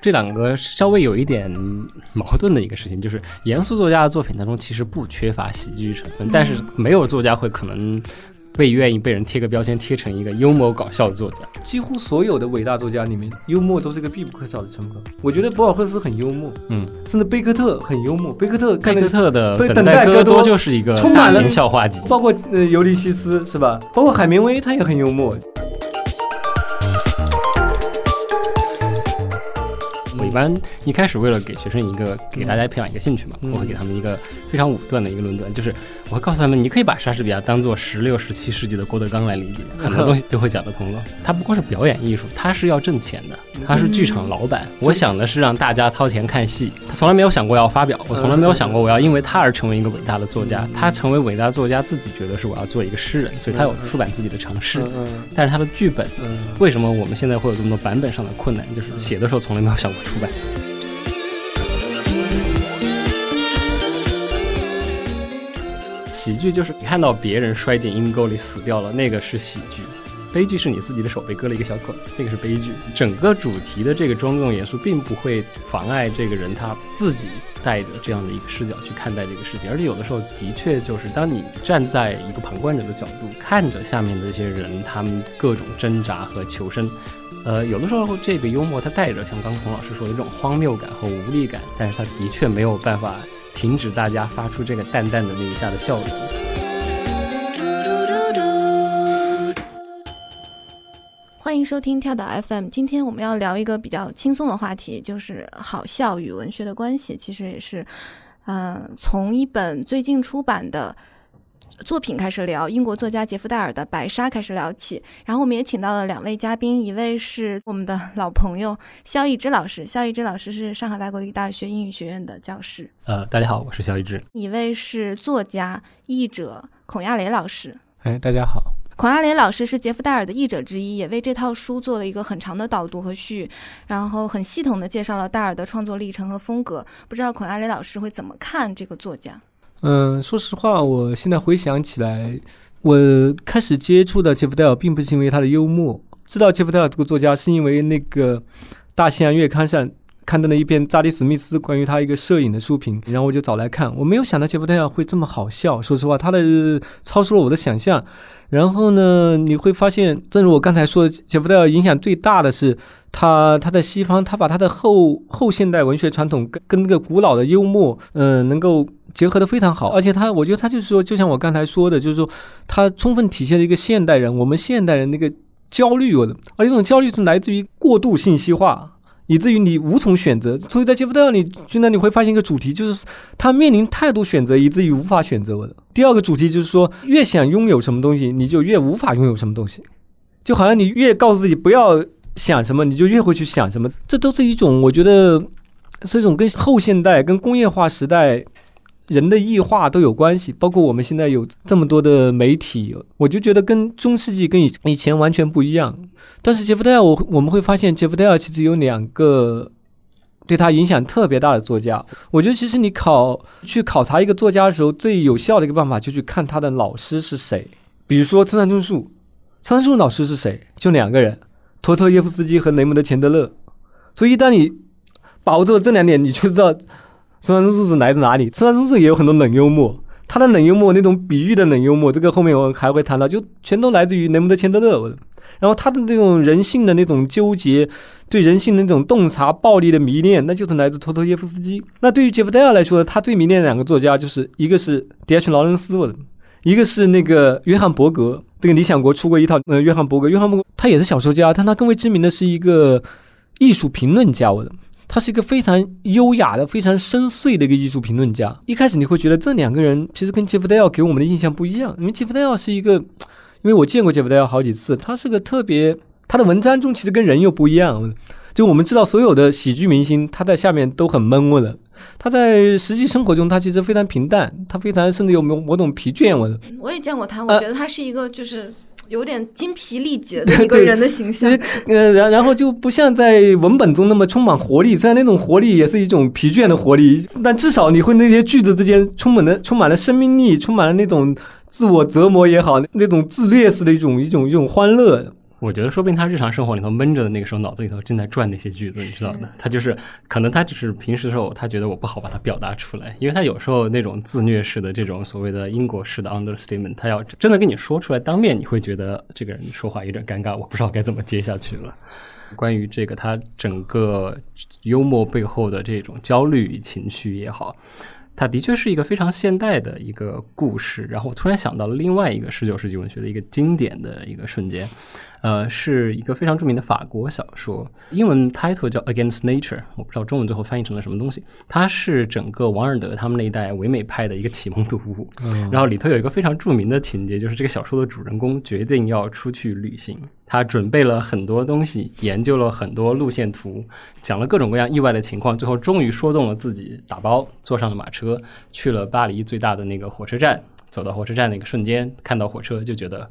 这两个稍微有一点矛盾的一个事情，就是严肃作家的作品当中其实不缺乏喜剧成分，但是没有作家会可能被愿意被人贴个标签，贴成一个幽默搞笑的作家。几乎所有的伟大作家里面，幽默都是一个必不可少的成分。我觉得博尔赫斯很幽默，嗯，甚至贝克特很幽默。贝克特贝克特的等待戈多多》就是一个充满了笑话集。包括呃尤利西斯是吧？包括海明威他也很幽默。一般一开始为了给学生一个给大家培养一个兴趣嘛，嗯我会给他们一个非常武断的一个论断，就是我会告诉他们，你可以把莎士比亚当做十六、十七世纪的郭德纲来理解，很多东西 就会讲得通了。他不光是表演艺术，他是要挣钱的，他是剧场老板。我想的是让大家掏钱看戏，他从来没有想过要发表，我从来没有想过我要因为他而成为一个伟大的作家。他成为伟大作家，自己觉得是我要做一个诗人，所以他有出版自己的尝试。嗯但是他的剧本嗯为什么我们现在会有这么多版本上的困难？就是写的时候从来没有想过出喜剧就是你看到别人摔进阴沟里死掉了，那个是喜剧；悲剧是你自己的手被割了一个小口，那个是悲剧。整个主题的这个庄重严肃，并不会妨碍这个人他自己带着这样的一个视角去看待这个事情。而且有的时候的确就是，当你站在一个旁观者的角度，看着下面的这些人他们各种挣扎和求生。呃，有的时候这个幽默它带着像刚孔老师说的这种荒谬感和无力感，但是它的确没有办法停止大家发出这个淡淡的那一下的笑容。欢迎收听跳岛 FM。今天我们要聊一个比较轻松的话题，就是好笑与文学的关系。其实也是，嗯、从一本最近出版的作品开始聊，英国作家杰夫戴尔的《白沙》开始聊起。然后我们也请到了两位嘉宾，一位是我们的老朋友肖一之老师，肖一之老师是上海外国语大学英语学院的教师；呃，大家好，我是肖一之。一位是作家、译者孔亚雷老师。哎，大家好。孔亚雷老师是杰夫戴尔的译者之一，也为这套书做了一个很长的导读和序，然后很系统的介绍了戴尔的创作历程和风格。不知道孔亚雷老师会怎么看这个作家？嗯，说实话，我现在回想起来，我开始接触到杰夫戴尔，并不是因为他的幽默，知道杰夫戴尔这个作家，是因为那个《大西洋月刊》上刊登了一篇扎里·史密斯关于他一个摄影的书评，然后我就找来看。我没有想到杰夫戴尔会这么好笑，说实话，他的超出了我的想象。然后呢，你会发现，正如我刚才说，杰夫戴尔影响最大的是他他在西方，他把他的后后现代文学传统跟跟那个古老的幽默，嗯、能够结合的非常好。而且他，我觉得他就是说，就像我刚才说的，就是说，他充分体现了一个现代人，我们现代人那个焦虑有的，而这种焦虑是来自于过度信息化。以至于你无从选择，所以在杰夫戴尔里，就那你会发现一个主题，就是他面临太多选择，以至于无法选择的。第二个主题就是说，越想拥有什么东西，你就越无法拥有什么东西，就好像你越告诉自己不要想什么，你就越会去想什么。这都是一种，我觉得是一种跟后现代、跟工业化时代人的异化都有关系。包括我们现在有这么多的媒体，我就觉得跟中世纪跟以以前完全不一样。但是杰夫戴尔，我我们会发现杰夫戴尔其实有两个对他影响特别大的作家。我觉得其实你考去考察一个作家的时候，最有效的一个办法就去看他的老师是谁。比如说村上春树，村上春树老师是谁？就两个人，托特耶夫斯基和雷蒙德钱德勒。所以一旦你把握住了这两点，你就知道村上春树是来自哪里。村上春树也有很多冷幽默。他的冷幽默，那种比喻的冷幽默，这个后面我还会谈到，就全都来自于雷蒙德·钱德勒。然后他的那种人性的那种纠结，对人性的那种洞察、暴力的迷恋，那就是来自托托耶夫斯基。那对于杰夫戴尔来说，他最迷恋的两个作家，就是一个是迪埃什·劳伦斯，我的，一个是那个约翰·伯格。这个理想国出过一套，呃，约翰·伯格，约翰·伯格他也是小说家，但他更为知名的是一个艺术评论家，我的。他是一个非常优雅的、非常深邃的一个艺术评论家。一开始你会觉得这两个人其实跟杰夫戴尔给我们的印象不一样，因为杰夫戴尔是一个，因为我见过杰夫戴尔好几次，他是个特别，他的文章中其实跟人又不一样。就我们知道所有的喜剧明星，他在下面都很闷我的，他在实际生活中他其实非常平淡，他非常甚至有某某种疲倦我。我也见过他，我觉得他是一个就是有点精疲力竭的一个人的形象。呃，然然后就不像在文本中那么充满活力，虽然那种活力也是一种疲倦的活力，但至少你会那些句子之间充满了充满了生命力，充满了那种自我折磨也好，那种自虐式的一种一种一种欢乐。我觉得说不定他日常生活里头闷着的那个时候，脑子里头正在转那些句子，你知道的。他就是可能他只是平时的时候，他觉得我不好把它表达出来，因为他有时候那种自虐式的这种所谓的英国式的 understatement，他要真的跟你说出来，当面你会觉得这个人说话有点尴尬，我不知道该怎么接下去了。关于这个他整个幽默背后的这种焦虑情绪也好。它的确是一个非常现代的一个故事，然后我突然想到了另外一个十九世纪文学的一个经典的一个瞬间，呃，是一个非常著名的法国小说，英文 title 叫《Against Nature》，我不知道中文最后翻译成了什么东西。它是整个王尔德他们那一代唯美派的一个启蒙读物，然后里头有一个非常著名的情节，就是这个小说的主人公决定要出去旅行。他准备了很多东西，研究了很多路线图，讲了各种各样意外的情况，最后终于说动了自己，打包坐上了马车，去了巴黎最大的那个火车站。走到火车站那个瞬间，看到火车就觉得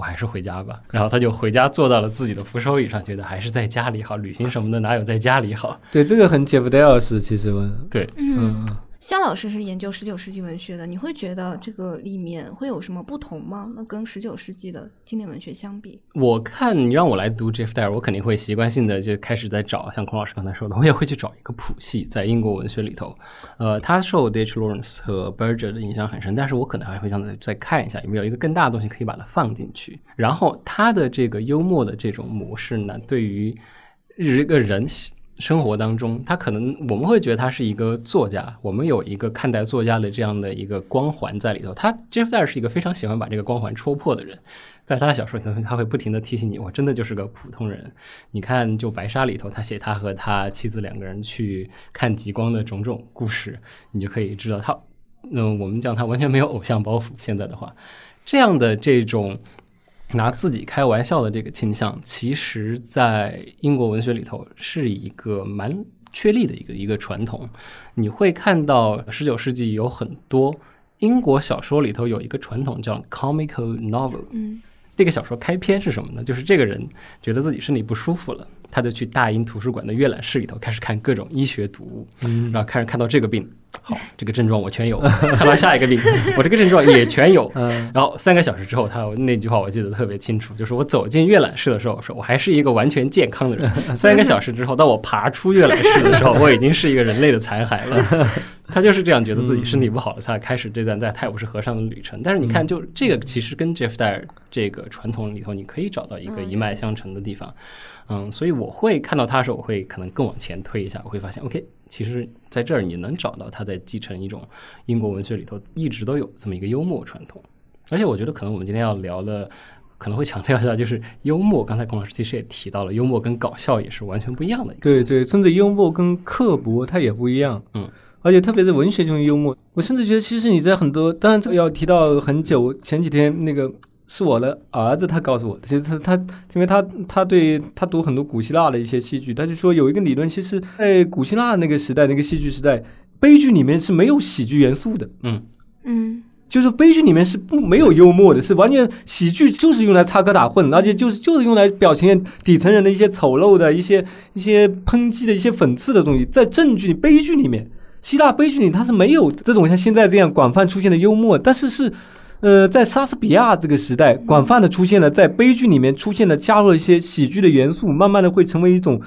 我还是回家吧。然后他就回家坐到了自己的扶手椅上，觉得还是在家里好。旅行什么的哪有在家里好？对，这个很解不掉是，其实问对，嗯。肖老师是研究十九世纪文学的，你会觉得这个里面会有什么不同吗？那跟十九世纪的经典文学相比，我看你让我来读 Jeff Dyer，我肯定会习惯性的就开始在找，像孔老师刚才说的，我也会去找一个谱系，在英国文学里头，呃，他受 D. H. Lawrence 和 Berger 的影响很深，但是我可能还会想再再看一下有没有一个更大的东西可以把它放进去。然后他的这个幽默的这种模式呢，对于一个人。生活当中，他可能我们会觉得他是一个作家，我们有一个看待作家的这样的一个光环在里头。他 Jeff Dyer 是一个非常喜欢把这个光环戳破的人，在他的小说里头，他会不停的提醒你，我真的就是个普通人。你看，就白沙里头，他写他和他妻子两个人去看极光的种种故事，你就可以知道他，嗯，我们讲他完全没有偶像包袱。现在的话，这样的这种。拿自己开玩笑的这个倾向，其实，在英国文学里头是一个蛮确立的一个一个传统。你会看到，十九世纪有很多英国小说里头有一个传统叫 comical novel。嗯，这个小说开篇是什么呢？就是这个人觉得自己身体不舒服了，他就去大英图书馆的阅览室里头开始看各种医学读物，然后开始看到这个病。好，这个症状我全有。看到下一个病，我这个症状也全有。然后三个小时之后，他那句话我记得特别清楚，就是我走进阅览室的时候，说我还是一个完全健康的人。三个小时之后，当我爬出阅览室的时候，我已经是一个人类的残骸了。他就是这样觉得自己身体不好了，才开始这段在泰晤士河上的旅程。但是你看，就这个其实跟 Jeff Dyer 这个传统里头，你可以找到一个一脉相承的地方。嗯，所以我会看到他的时候，我会可能更往前推一下，我会发现，OK，其实在这儿你能找到他在继承一种英国文学里头一直都有这么一个幽默传统。而且我觉得，可能我们今天要聊的，可能会强调一下，就是幽默。刚才龚老师其实也提到了，幽默跟搞笑也是完全不一样的。对对，甚至幽默跟刻薄它也不一样。嗯，而且特别是文学中的幽默，我甚至觉得，其实你在很多，当然这个要提到很久，前几天那个。是我的儿子，他告诉我的。其实他他，因为他他对他读很多古希腊的一些戏剧，他就说有一个理论，其实，在古希腊那个时代，那个戏剧时代，悲剧里面是没有喜剧元素的。嗯嗯，就是悲剧里面是不没有幽默的，是完全喜剧就是用来插科打诨，而且就是就是用来表现底层人的一些丑陋的一些一些抨击的一些讽刺的东西。在正剧悲剧里面，希腊悲剧里它是没有这种像现在这样广泛出现的幽默，但是是。呃，在莎士比亚这个时代，广泛的出现了，在悲剧里面出现了，加入了一些喜剧的元素，慢慢的会成为一种，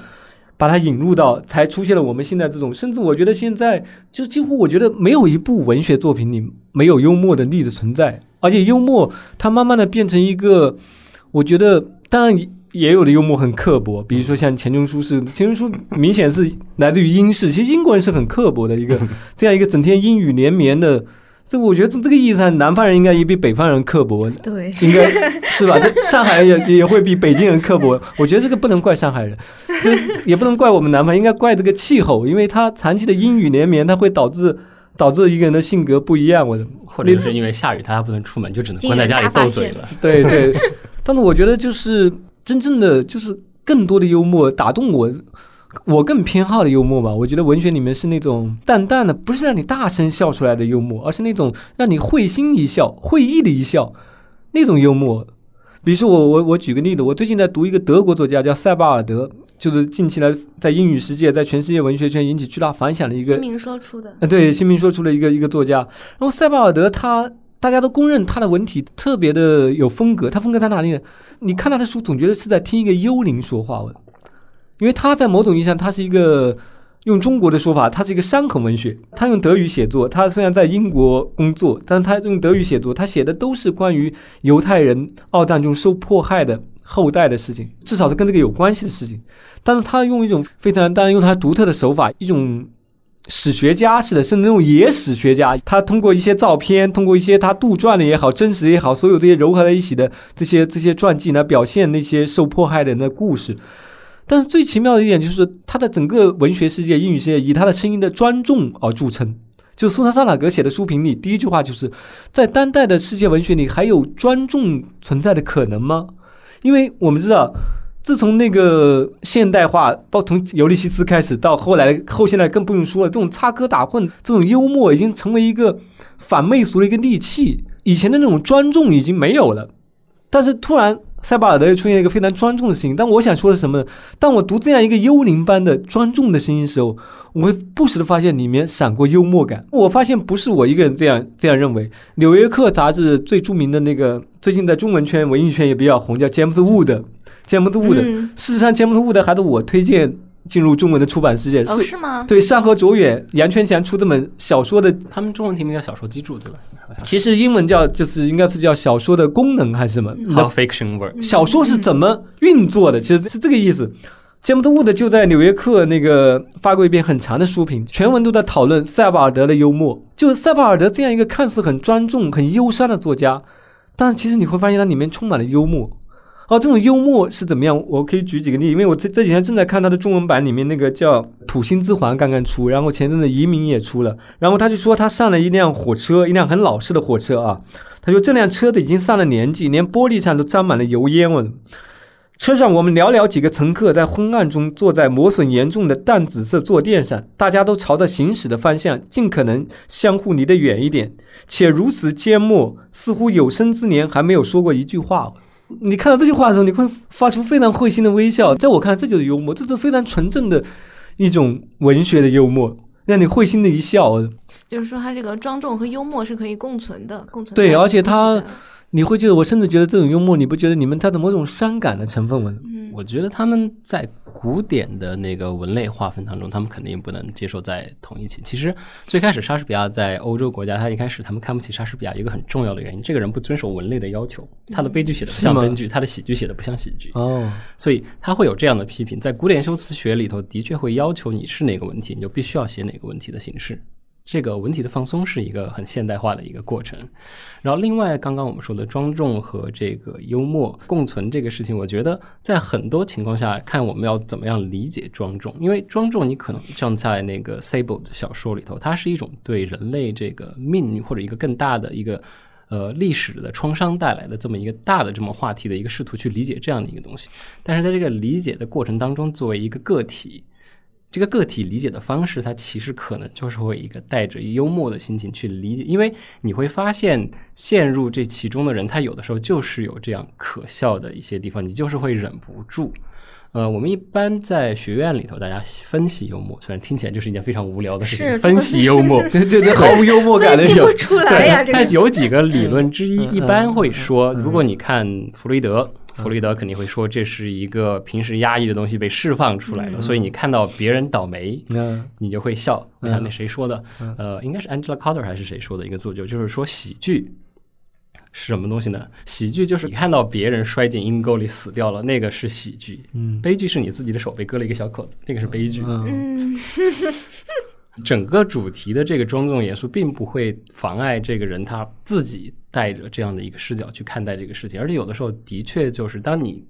把它引入到，才出现了我们现在这种，甚至我觉得现在就几乎我觉得没有一部文学作品里没有幽默的例子存在，而且幽默它慢慢的变成一个，我觉得当然也有的幽默很刻薄，比如说像钱钟书是钱钟书明显是来自于英式，其实英国人是很刻薄的一个 这样一个整天阴雨连绵的。这我觉得从这个意义上，南方人应该也比北方人刻薄，对，应该 是吧？这上海也也会比北京人刻薄。我觉得这个不能怪上海人，也不能怪我们南方，应该怪这个气候，因为它长期的阴雨连绵，它会导致导致一个人的性格不一样。我或者是因为下雨，他不能出门，就只能关在家里斗嘴了。对对，但是我觉得就是真正的就是更多的幽默打动我。我更偏好的幽默吧，我觉得文学里面是那种淡淡的，不是让你大声笑出来的幽默，而是那种让你会心一笑、会意的一笑那种幽默。比如说我我我举个例子，我最近在读一个德国作家叫塞巴尔德，就是近期来在英语世界，在全世界文学圈引起巨大反响的一个新民说出的，呃，对，新民说出了一个一个作家。然后塞巴尔德他大家都公认他的文体特别的有风格，他风格在哪里呢？你看他的书，总觉得是在听一个幽灵说话文，因为他在某种意义上，他是一个用中国的说法，他是一个伤痕文学。他用德语写作，他虽然在英国工作，但是他用德语写作，他写的都是关于犹太人二战中受迫害的后代的事情，至少是跟这个有关系的事情。但是他用一种非常，当然用他独特的手法，一种。史学家似的，甚至那种野史学家。他通过一些照片，通过一些他杜撰的也好，真实也好，所有这些糅合在一起的这些这些传记来表现那些受迫害的人的故事。但是最奇妙的一点就是，他的整个文学世界、英语世界以他的声音的庄重而著称。就苏珊·萨拉格写的书评里，第一句话就是在当代的世界文学里，还有庄重存在的可能吗？因为我们知道。自从那个现代化，包从尤利西斯开始，到后来后现代更不用说了。这种插科打诨，这种幽默已经成为一个反媚俗的一个利器。以前的那种庄重已经没有了。但是突然塞巴尔德又出现一个非常庄重的声音。但我想说的是什么呢？当我读这样一个幽灵般的庄重的声音时候，我会不时的发现里面闪过幽默感。我发现不是我一个人这样这样认为。《纽约客》杂志最著名的那个，最近在中文圈、文艺圈也比较红，叫 James Wood。James Wood，、嗯，事实上，，James Wood 还是我推荐进入中文的出版世界。哦，是吗？对，山河卓远、杨全强出这本小说的，他们中文题目叫《小说基础》，对吧？其实英文叫就是应该是叫小说的功能还是什么？How fiction work？小说是怎么运作的？其实是这个意思。杰姆斯伍德就在《纽约客》那个发过一篇很长的书评，全文都在讨论塞巴尔德的幽默。就塞巴尔德这样一个看似很庄重、很忧伤的作家，但是其实你会发现它里面充满了幽默。哦，这种幽默是怎么样？我可以举几个例，因为我这这几天正在看他的中文版，里面那个叫《土星之环》刚刚出，然后前阵子《移民》也出了，然后他就说他上了一辆火车，一辆很老式的火车啊，他说这辆车子已经上了年纪，连玻璃上都沾满了油烟味。车上我们寥寥几个乘客在昏暗中坐在磨损严重的淡紫色坐垫上，大家都朝着行驶的方向尽可能相互离得远一点，且如此缄默，似乎有生之年还没有说过一句话。你看到这句话的时候，你会发出非常会心的微笑。在我看来，这就是幽默，这是非常纯正的一种文学的幽默，让你会心的一笑。就是说，他这个庄重和幽默是可以共存的，共存。对，而且他。你会觉得，我甚至觉得这种幽默，你不觉得你们带着某种伤感的成分吗？嗯，我觉得他们在古典的那个文类划分当中，他们肯定不能接受在同一起。其实最开始莎士比亚在欧洲国家，他一开始他们看不起莎士比亚，一个很重要的原因，这个人不遵守文类的要求，他的悲剧写的不像悲剧，他的喜剧写的不像喜剧。哦，所以他会有这样的批评，在古典修辞学里头，的确会要求你是哪个文体，你就必须要写哪个文体的形式。这个文体的放松是一个很现代化的一个过程，然后另外刚刚我们说的庄重和这个幽默共存这个事情，我觉得在很多情况下看我们要怎么样理解庄重，因为庄重你可能像在那个 Sable 的小说里头，它是一种对人类这个命运或者一个更大的一个呃历史的创伤带来的这么一个大的这么话题的一个试图去理解这样的一个东西，但是在这个理解的过程当中，作为一个个体。这个个体理解的方式，它其实可能就是会一个带着幽默的心情去理解，因为你会发现陷入这其中的人，他有的时候就是有这样可笑的一些地方，你就是会忍不住。呃，我们一般在学院里头，大家分析幽默，虽然听起来就是一件非常无聊的事情，分析幽默，对对对，毫无幽默感的，分析不出来呀。但有几个理论之一，一般会说，如果你看弗洛伊德。弗洛伊德肯定会说，这是一个平时压抑的东西被释放出来了，所以你看到别人倒霉，你就会笑。我想那谁说的？呃，应该是 Angela Carter 还是谁说的一个作就，就是说喜剧是什么东西呢？喜剧就是你看到别人摔进阴沟里死掉了，那个是喜剧。嗯，悲剧是你自己的手被割了一个小口子，那个是悲剧。嗯。整个主题的这个庄重严肃，并不会妨碍这个人他自己带着这样的一个视角去看待这个事情，而且有的时候的确就是当你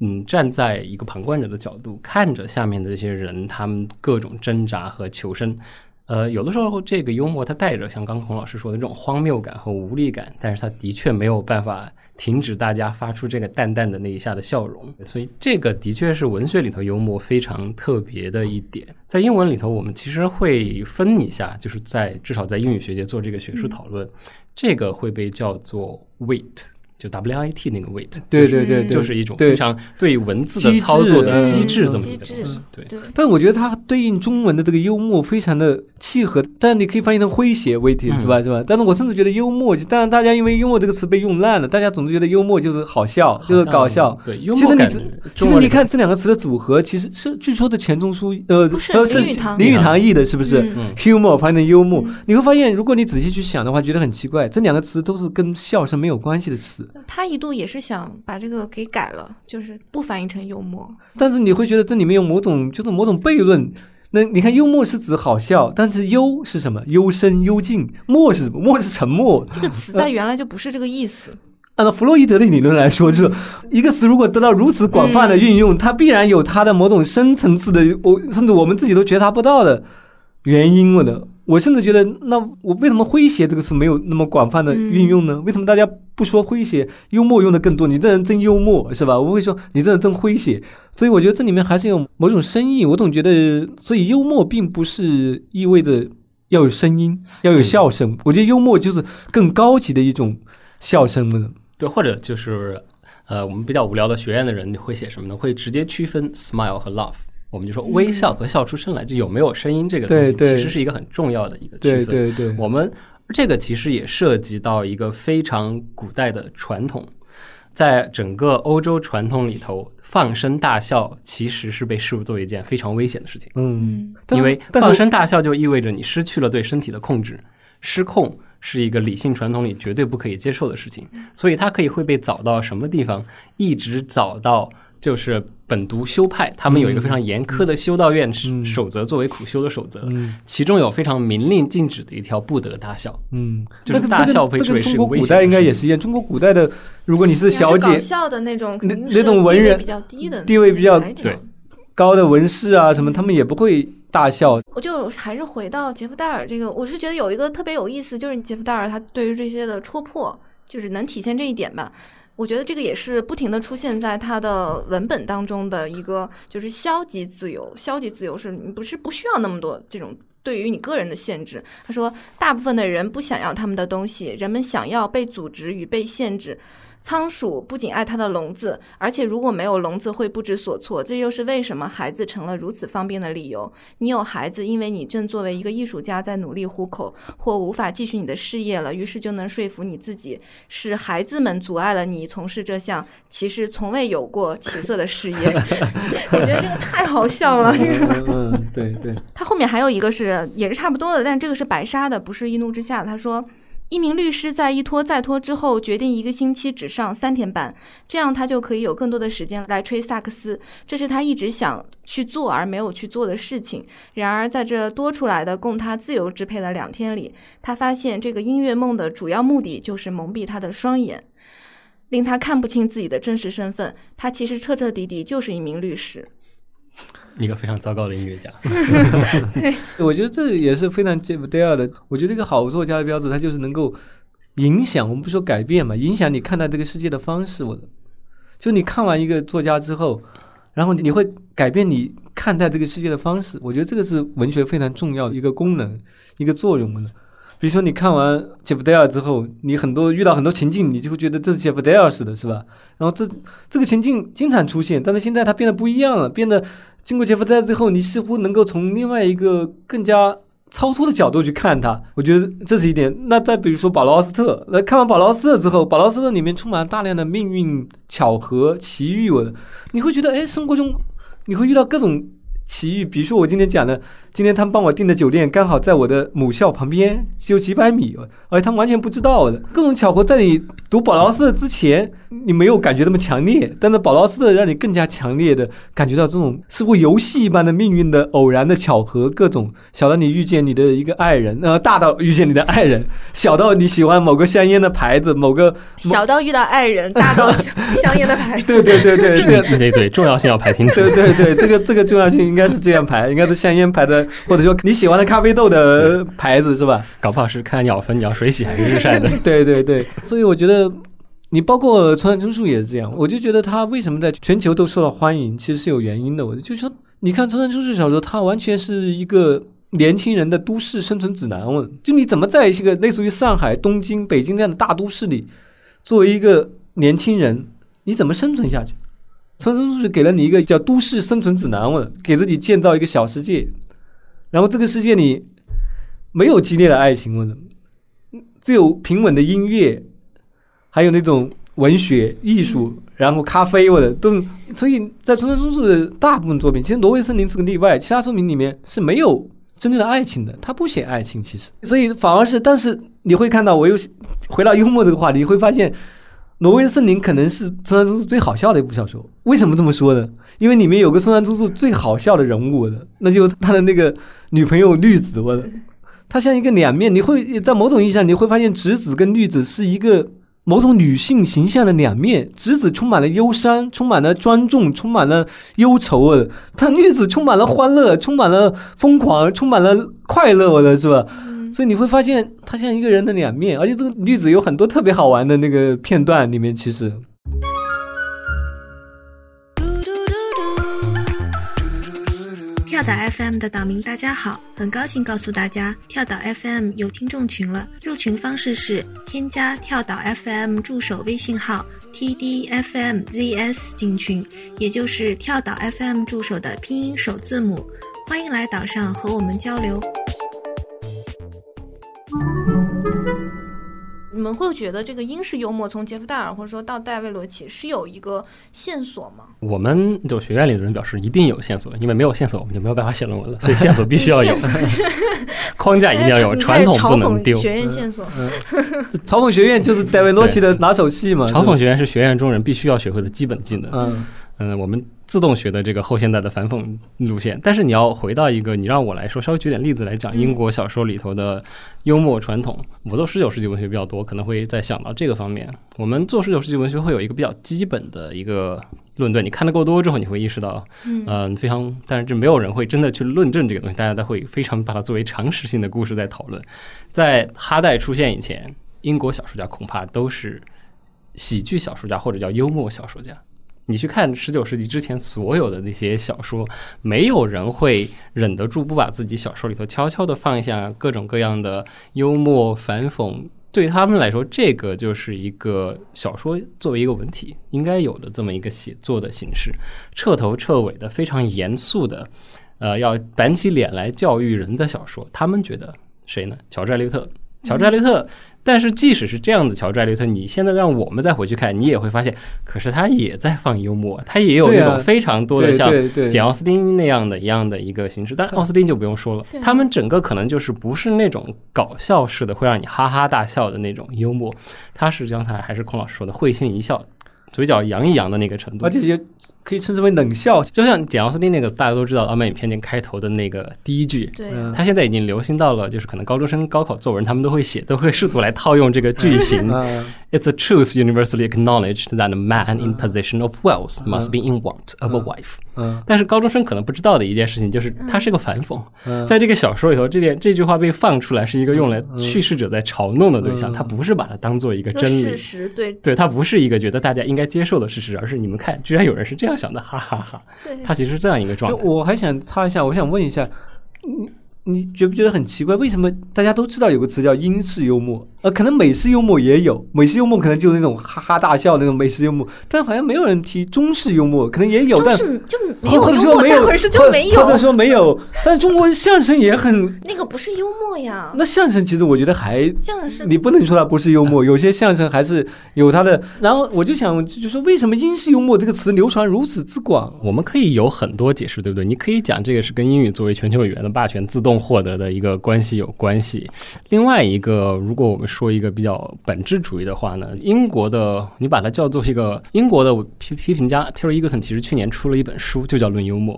嗯站在一个旁观者的角度看着下面的这些人他们各种挣扎和求生，呃，有的时候这个幽默它带着像刚孔老师说的这种荒谬感和无力感，但是它的确没有办法。停止大家发出这个淡淡的那一下的笑容，所以这个的确是文学里头幽默非常特别的一点。在英文里头，我们其实会分一下，就是在至少在英语学界做这个学术讨论，这个会被叫做 wit，就 WIT 那个 wait，对对对对，就是一种对非常对文字的操作的机制这么一个东西。对，对，但我觉得它对应中文的这个幽默非常的契合，但你可以翻译成诙谐 wit 嗯是吧？是吧？但是我甚至觉得幽默，当然大家因为幽默这个词被用烂了，大家总是觉得幽默就是好笑，就是搞笑。对，幽默感。其实你只其实你看这两个词的组合，其实是据说的钱钟书呃不是呃是林语堂林语堂译的，是不是？humor 翻译成幽默嗯，你会发现，如果你仔细去想的话，觉得很奇怪，这两个词都是跟笑声没有关系的词，他一度也是想把这个给改了，就是不翻译成幽默。但是你会觉得这里面有某种就是某种悖论。那你看，幽默是指好笑，但是幽是什么？幽深幽静，默是什么？默是沉默。这个词在原来就不是这个意思。按照弗洛伊德的理论来说，就是一个词如果得到如此广泛的运用，它必然有它的某种深层次的，我甚至我们自己都觉察不到的原因了的。我甚至觉得，那我为什么诙谐这个词没有那么广泛的运用呢？为什么大家不说诙谐，幽默用的更多？你这人真幽默，是吧？我会说你这人真诙谐。所以我觉得这里面还是有某种深意。我总觉得，所以幽默并不是意味着要有声音，要有笑声。我觉得幽默就是更高级的一种笑声了。对，或者就是呃，我们比较无聊的学院的人会写什么呢？会直接区分 smile 和 laugh。我们就说微笑和笑出声来，就有没有声音这个东西，对对其实是一个很重要的一个区分。对对，我们这个其实也涉及到一个非常古代的传统，在整个欧洲传统里头，放声大笑其实是被视作为一件非常危险的事情，嗯，因为放声大笑就意味着你失去了对身体的控制，失控是一个理性传统里绝对不可以接受的事情，所以它可以会被找到什么地方，一直找到。就是本笃修派，他们有一个非常严苛的修道院嗯守则作为苦修的守则，嗯其中有非常明令禁止的一条不得大笑。嗯，这个大笑被这个中国视为是个危古代应该也是一样，中国古代的，如果你是小姐笑的那种，那那种文人地位比较低的，地位比较对高的文士啊什么，他们也不会大笑。我就还是回到杰夫戴尔这个，我是觉得有一个特别有意思，就是杰夫戴尔他对于这些的戳破，就是能体现这一点吧。我觉得这个也是不停的出现在他的文本当中的一个，就是消极自由。消极自由是你不是不需要那么多这种对于你个人的限制。他说，大部分的人不想要他们的东西，人们想要被组织与被限制。仓鼠不仅爱它的笼子，而且如果没有笼子会不知所措。这又是为什么孩子成了如此方便的理由。你有孩子，因为你正作为一个艺术家在努力糊口，或无法继续你的事业了，于是就能说服你自己，是孩子们阻碍了你从事这项其实从未有过起色的事业。我觉得这个太好笑了。嗯，对对，他后面还有一个是也是差不多的，但这个是白沙的，不是一怒之下。他说，一名律师在一拖再拖之后，决定一个星期只上三天班，这样他就可以有更多的时间来吹萨克斯。这是他一直想去做而没有去做的事情。然而，在这多出来的供他自由支配的两天里，他发现这个音乐梦的主要目的就是蒙蔽他的双眼。令他看不清自己的真实身份，他其实彻彻底底就是一名律师。一个非常糟糕的音乐家。我觉得这也是非常 Jeff Dale 的。我觉得一个好作家的标志，他就是能够影响，我们不说改变嘛，影响你看待这个世界的方式。我的，就你看完一个作家之后，然后你会改变你看待这个世界的方式。我觉得这个是文学非常重要的一个功能，一个作用的。比如说，你看完 Jeff Dale 之后，你很多遇到很多情境，你就会觉得这是 Jeff Dale 似的，是吧？然后这这个情境经常出现，但是现在它变得不一样了，变得经过杰夫在之后，你似乎能够从另外一个更加超脱的角度去看它。我觉得这是一点。那再比如说保罗·奥斯特，那看完保罗·奥斯特之后，保罗·奥斯特里面充满了大量的命运、巧合、奇遇，文，你会觉得，哎，生活中你会遇到各种。奇遇，比如说我今天讲的，今天他们帮我订的酒店刚好在我的母校旁边，只有几百米，而且他们完全不知道的。各种巧合，在你读保劳斯的之前，你没有感觉那么强烈，但是保劳斯的让你更加强烈的感觉到这种似乎游戏一般的命运的偶然的巧合，各种小到你遇见你的一个爱人，呃，大到遇见你的 爱人，小到你喜欢某个香烟的牌子，某个小到遇到爱人，大到香烟的牌子，对对对对对对对，重要性要排清楚，对对对，这个这个重要性应该是这样排，应该是香烟排的。或者说你喜欢的咖啡豆的牌子是吧？搞不好是看鸟粪、鸟水洗还是日晒的。对对对，所以我觉得你包括川上春树也是这样，我就觉得他为什么在全球都受到欢迎，其实是有原因的。我就说，你看川上春树小说，他完全是一个年轻人的都市生存指南。问就你怎么在一个类似于上海、东京、北京这样的大都市里，作为一个年轻人你怎么生存下去？村上春树给了你一个叫《都市生存指南》问，给自己建造一个小世界，然后这个世界里没有激烈的爱情，或者只有平稳的音乐，还有那种文学艺术，然后咖啡或者都。所以在村上春树的大部分作品，其实《挪威森林》是个例外，其他作品里面是没有真正的爱情的，他不写爱情，其实，所以反而是，但是你会看到，我又回到幽默这个话题，你会发现。挪威的森林可能是村上春树最好笑的一部小说。为什么这么说呢？因为里面有个村上春树最好笑的人物的，那就他的那个女朋友绿子。我的，他像一个两面。你会在某种意义上，你会发现直子跟绿子是一个某种女性形象的两面。直子充满了忧伤，充满了庄重，充满了忧愁。我的，他绿子充满了欢乐，充满了疯狂，充满了快乐。我的是吧？所以你会发现，它像一个人的两面，而且这个绿子有很多特别好玩的那个片段，里面其实。跳岛 FM 的岛民大家好，很高兴告诉大家，跳岛 FM 有听众群了。入群方式是添加跳岛 FM 助手微信号 tdfmzs 进群，也就是跳岛 FM 助手的拼音首字母。欢迎来岛上和我们交流。你们会觉得这个英式幽默从杰夫戴尔或者说到戴维罗奇是有一个线索吗？我们就学院里的人表示一定有线索，因为没有线索我们就没有办法写论文了，所以线索必须要有，框架一定要有，传统不能丢。学院线索，嘲讽学院就是戴维罗奇的拿手戏嘛。嘲讽学院是学院中人必须要学会的基本技能。嗯嗯，我们。自动学的这个后现代的反讽路线，但是你要回到一个，你让我来说，稍微举点例子来讲英国小说里头的幽默传统。我做十九世纪文学比较多，可能会在想到这个方面。我们做十九世纪文学会有一个比较基本的一个论断，你看的够多之后，你会意识到，嗯，非常，但是这没有人会真的去论证这个东西，大家都会非常把它作为常识性的故事在讨论。在哈代出现以前，英国小说家恐怕都是喜剧小说家或者叫幽默小说家。你去看十九世纪之前所有的那些小说，没有人会忍得住不把自己小说里头悄悄的放下各种各样的幽默反讽。对他们来说，这个就是一个小说作为一个文体应该有的这么一个写作的形式，彻头彻尾的非常严肃的，呃，要板起脸来教育人的小说。他们觉得谁呢？乔治·艾略特。乔治·艾略特。但是即使是这样子，乔治·艾略特，你现在让我们再回去看，你也会发现，可是他也在放幽默，他也有那种非常多的像简·奥斯汀那样的一样的一个形式。但奥斯汀就不用说了，他们整个可能就是不是那种搞笑式的，会让你哈哈大笑的那种幽默，他是刚才还是孔老师说的会心一笑，嘴角扬一扬的那个程度，而且也可以称之为冷笑。就像简·奥斯汀那个大家都知道《傲慢与偏见》开头的那个第一句，对，他现在已经流行到了，就是可能高中生高考作文他们都会写，都会试图来套用这个句型。It's a truth universally acknowledged that a man in possession of wealth must be in want of a wife。嗯，但是高中生可能不知道的一件事情就是，它是个反讽。在这个小说里头，这件这句话被放出来是一个用来叙事者在嘲弄的对象，他不是把它当做一个真理事实。对，对，他不是一个觉得大家应该接受的事实，而是你们看，居然有人是这样想的，哈哈哈。对，他其实是这样一个状态。我还想插一下，我想问一下，你你觉不觉得很奇怪？为什么大家都知道有个词叫英式幽默？呃，可能美式幽默也有，美式幽默可能就是那种哈哈大笑那种美式幽默，但好像没有人提中式幽默，可能也有，但就或者说没有，或者说没有，但是中国相声也很那个不是幽默呀。那相声其实我觉得还相声是，你不能说它不是幽默，有些相声还是有它的。然后我就想，就说为什么英式幽默这个词流传如此之广？我们可以有很多解释，对不对？你可以讲这个是跟英语作为全球语言的霸权自动获得的一个关系有关系。另外一个，如果我们说一个比较本质主义的话呢，英国的你把它叫做一个英国的批批评家 Terry Egerton，其实去年出了一本书，就叫《论幽默》。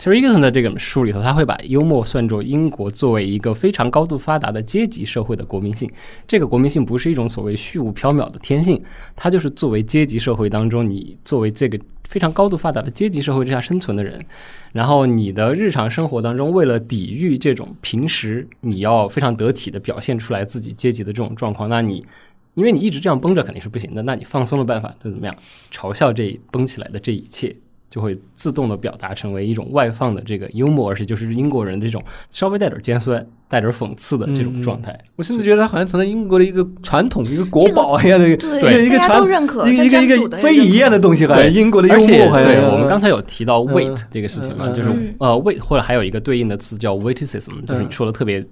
Terry Egerton 的这本书里头，他会把幽默算作英国作为一个非常高度发达的阶级社会的国民性。这个国民性不是一种所谓虚无缥缈的天性，它就是作为阶级社会当中你作为这个非常高度发达的阶级社会之下生存的人。然后你的日常生活当中，为了抵御这种平时你要非常得体的表现出来自己阶级的这种状况，那你因为你一直这样绷着肯定是不行的，那你放松的办法就怎么样？嘲笑这绷起来的这一切，就会自动的表达成为一种外放的这个幽默，而且就是英国人这种稍微带点尖酸、带点讽刺的这种状态。我甚至觉得它好像成了英国的一个传统、一个国宝一样的一个对一个传一个一个非遗一样的东西，好像对。英国的幽而且默，好像对我们刚才有提到嗯 weight 这个事情嘛，嗯就是嗯。呃 weight 或者还有一个对应的词叫 witticism，就是你说的特别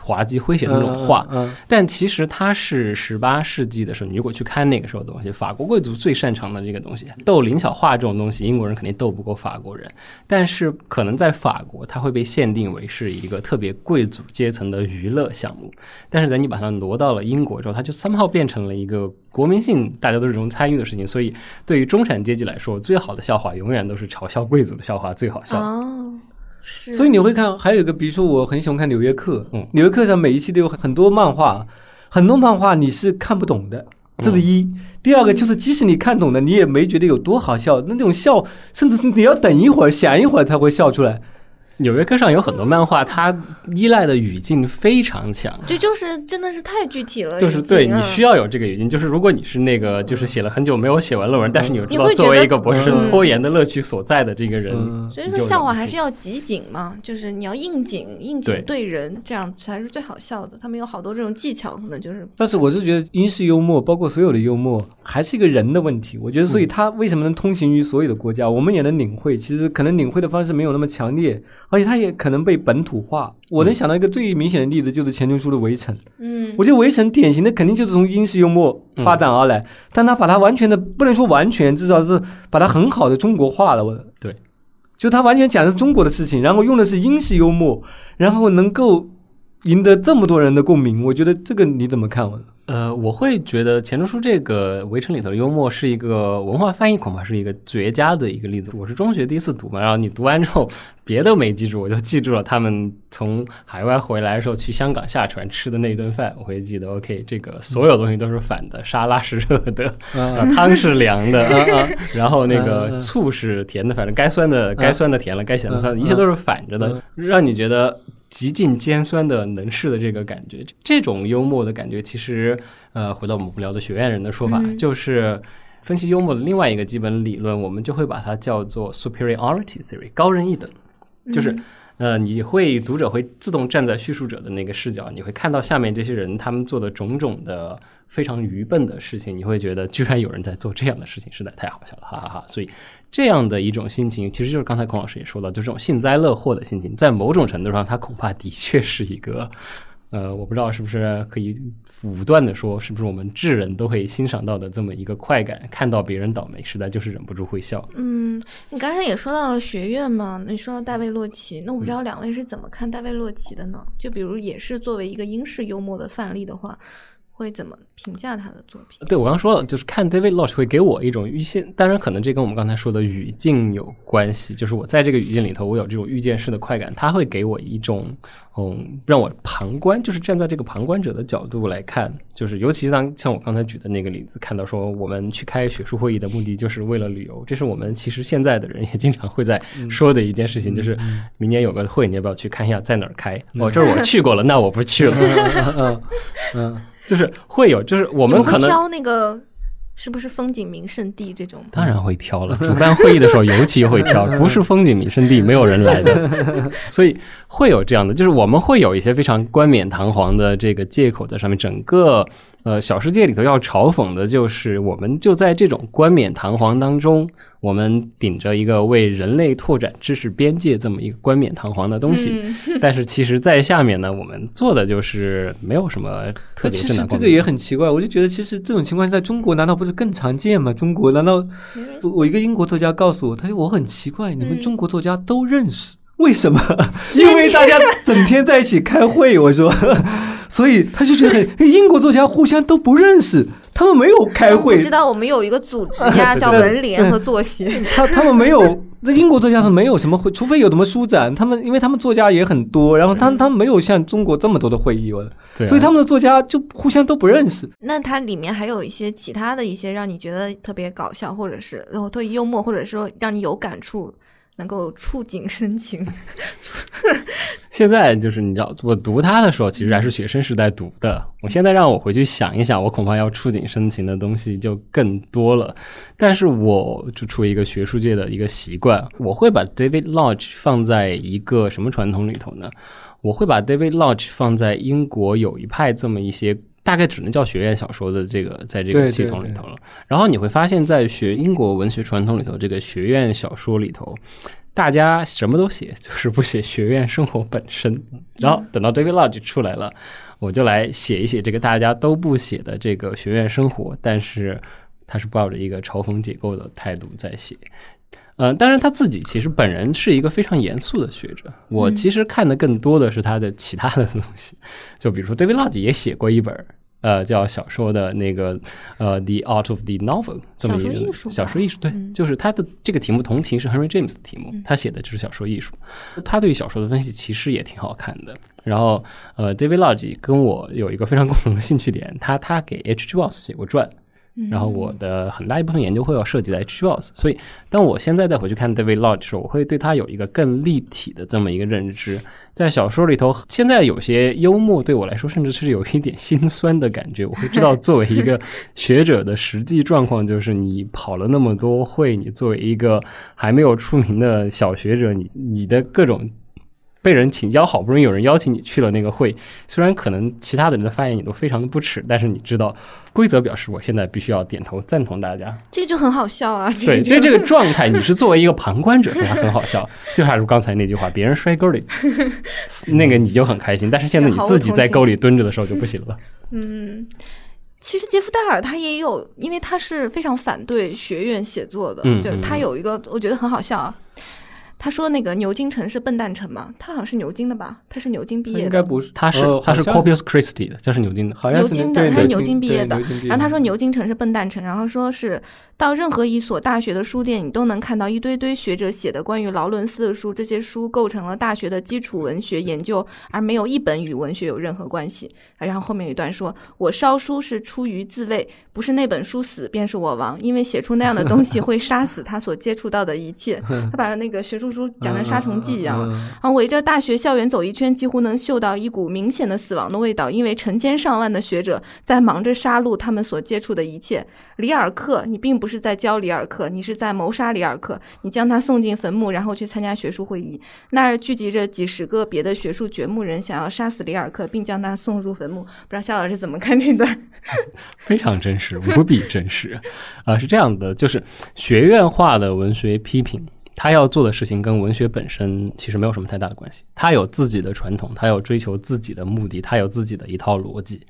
滑稽诙谐的那种话。嗯，嗯但其实它是十八世纪的时候，你如果去看那个时候的东西，法国贵族最擅长的这个东西，斗灵巧话这种东西，英国人肯定斗不过法国人。但是可能在法国，它会被限定为是一个特别贵族阶层的娱乐项目。但是等你把它挪到了英国之后，它就 somehow 变成了一个国民性大家都是这种参与的事情。所以对于中产阶级来说，最好的笑话永远都是嘲笑贵族的笑话最好笑。哦，是，所以你会看，还有一个，比如说我很喜欢看《纽约客》，嗯《纽约客》上每一期都有很多漫画，很多漫画你是看不懂的，这是一。第二个就是，即使你看懂了，你也没觉得有多好笑，那种笑，甚至是你要等一会儿，想一会儿才会笑出来。纽约客上有很多漫画，它依赖的语境非常强。这就是真的是太具体了，就是对你需要有这个语境，就是如果你是那个就是写了很久没有写完论文，但是你又知道你会觉得作为一个博士拖延的乐趣所在的这个人，嗯所以说笑话还是要集景嘛，就是你要应景，应景对对人，这样才是最好笑的。他们有好多这种技巧，可能就是但是我是觉得英式幽默，包括所有的幽默，还是一个人的问题。我觉得，所以他为什么能通行于所有的国家，我们也能领会。其实可能领会的方式没有那么强烈，而且它也可能被本土化。我能想到一个最明显的例子，就是钱钟书的《围城》。嗯，我觉得《围城》典型的肯定就是从英式幽默发展而来，但他把它完全的不能说完全，至少是把它很好的中国化了。我对，就他完全讲的是中国的事情，然后用的是英式幽默，然后能够赢得这么多人的共鸣。我觉得这个你怎么看？我呃，我会觉得钱钟书这个《围城》里头的幽默是一个文化翻译，恐怕是一个绝佳的一个例子。我是中学第一次读嘛，然后你读完之后，别的没记住，我就记住了他们从海外回来的时候去香港下船吃的那一顿饭，我会记得。OK，这个所有东西都是反的，沙拉是热的，啊呃汤是凉的，啊然后那嗯个嗯醋是甜的，反正该酸的该酸的甜了，该咸的酸了，嗯一切都是反着的嗯，让你觉得极尽尖酸的能事的这个感觉。这种幽默的感觉，其实呃，回到我们无聊的学院人的说法，嗯就是分析幽默的另外一个基本理论，我们就会把它叫做 superiority theory，高人一等，就是。嗯呃，你会读者会自动站在叙述者的那个视角，你会看到下面这些人他们做的种种的非常愚笨的事情，你会觉得居然有人在做这样的事情，实在太好笑了，哈哈哈所以这样的一种心情，其实就是刚才孔老师也说到，就这种幸灾乐祸的心情，在某种程度上，它恐怕的确是一个。呃，我不知道是不是可以武断的说，是不是我们智人都会欣赏到的这么一个快感，看到别人倒霉，实在就是忍不住会笑。嗯，你刚才也说到了学院嘛，你说到大卫洛奇，那我不嗯知道两位是怎么看大卫洛奇的呢？就比如也是作为一个英式幽默的范例的话，会怎么评价他的作品？对我刚说了，就是看 David Lodge 会给我一种预先，当然可能这跟我们刚才说的语境有关系，就是我在这个语境里头，我有这种预见式的快感，他会给我一种，嗯，让我旁观，就是站在这个旁观者的角度来看，就是尤其当像我刚才举的那个例子，看到说我们去开学术会议的目的就是为了旅游，这是我们其实现在的人也经常会在说的一件事情，就是明年有个会，你要不要去看一下在哪儿开？哦，这是我去过了，那我不去了，嗯嗯嗯，就是会有，就是我我们可能挑那个是不是风景名胜地这种？当然会挑了，主办会议的时候尤其会挑，不是风景名胜地，没有人来的，所以会有这样的，就是我们会有一些非常冠冕堂皇的这个借口在上面。整个呃小世界里头要嘲讽的就是，我们就在这种冠冕堂皇当中，我们顶着一个为人类拓展知识边界这么一个冠冕堂皇的东西，嗯。但是其实在下面呢，我们做的就是没有什么特那别其实这个也。很奇怪，我就觉得其实这种情况在中国难道不是更常见吗？中国难道我我一个英国作家告诉我，他说我很奇怪，你们嗯。中国作家都认识，为什么？因为大家整天在一起开会，我说，所以他就觉得很英国作家互相都不认识，他们没有开会不，知道我们有一个组织呀，叫文联和作协。他他们没有，在英国作家是没有什么会，除非有什么书展，他们因为他们作家也很多，然后他他们没有像中国这么多的会议，我所以他们的作家就互相都不认识。那它里面还有一些其他的一些让你觉得特别搞笑，或者是然后特别幽默，或者说让你有感触，能够触景生情。现在就是你知道，我读它的时候，其实还是学生时代读的。我现在让我回去想一想，我恐怕要触景生情的东西就更多了。但是我就出于一个学术界的一个习惯，我会把 David Lodge 放在一个什么传统里头呢？我会把 David Lodge 放在英国有一派这么一些。大概只能叫学院小说的这个，在这个系统里头了。然后你会发现，在学英国文学传统里头，这个学院小说里头，大家什么都写，就是不写学院生活本身。然后等到 David Lodge 出来了，我就来写一写这个大家都不写的这个学院生活，但是他是抱着一个嘲讽解构的态度在写。嗯，当然他自己其实本人是一个非常严肃的学者。我其实看的更多的是他的其他的东西，就比如说 David Lodge 也写过一本。呃，叫小说的那个呃，《The Art of the Novel》这么一个小说艺术，对，就是他的这个题目同题是 Henry James 的题目，他写的就是小说艺术。他对于小说的分析其实也挺好看的。然后呃，David Lodge 跟我有一个非常共同的兴趣点，他他给 H.G. Wells 写过传。然后我的很大一部分研究会要涉及在. Wells，所以当我现在再回去看 David Lodge 的时候，我会对他有一个更立体的这么一个认知。在小说里头，现在有些幽默对我来说，甚至是有一点心酸的感觉。我会知道，作为一个 学者的实际状况，就是你跑了那么多会，你作为一个还没有出名的小学者，你你的各种。被人请邀，好不容易有人邀请你去了那个会，虽然可能其他的人的发言你都非常的不耻，但是你知道规则表示我现在必须要点头赞同大家，这就很好笑啊！对，就这个状态，你是作为一个旁观者，还很好笑。就还是刚才那句话，别人摔沟里，那个你就很开心，但是现在你自己在沟里蹲着的时候就不行了。嗯，其实杰夫戴尔他也有，因为他是非常反对学院写作的，就是他有一个我觉得很好笑啊。他说：“那个牛津城是笨蛋城吗？他好像是牛津的吧？他是牛津毕业的，应该不是。他是他是 Corpus Christi 的，就是牛津的，好像是牛津的，他是牛津毕业的。然后他说牛津城是笨蛋城，然后说是。”到任何一所大学的书店，你都能看到一堆堆学者写的关于劳伦斯的书。这些书构成了大学的基础文学研究，而没有一本与文学有任何关系。然后后面有一段说：“我烧书是出于自卫，不是那本书死便是我亡，因为写出那样的东西会杀死他所接触到的一切。”他把那个学术书讲成杀虫剂一样。然后围着大学校园走一圈，几乎能嗅到一股明显的死亡的味道，因为成千上万的学者在忙着杀戮他们所接触的一切。里尔克，你并不是在教里尔克，你是在谋杀里尔克。你将他送进坟墓，然后去参加学术会议。那儿聚集着几十个别的学术掘墓人，想要杀死里尔克，并将他送入坟墓。不知道夏老师怎么看这段？非常真实，无比真实。啊，是这样的，就是学院化的文学批评，他要做的事情跟文学本身其实没有什么太大的关系。他有自己的传统，他有追求自己的目的，他有自己的一套逻辑。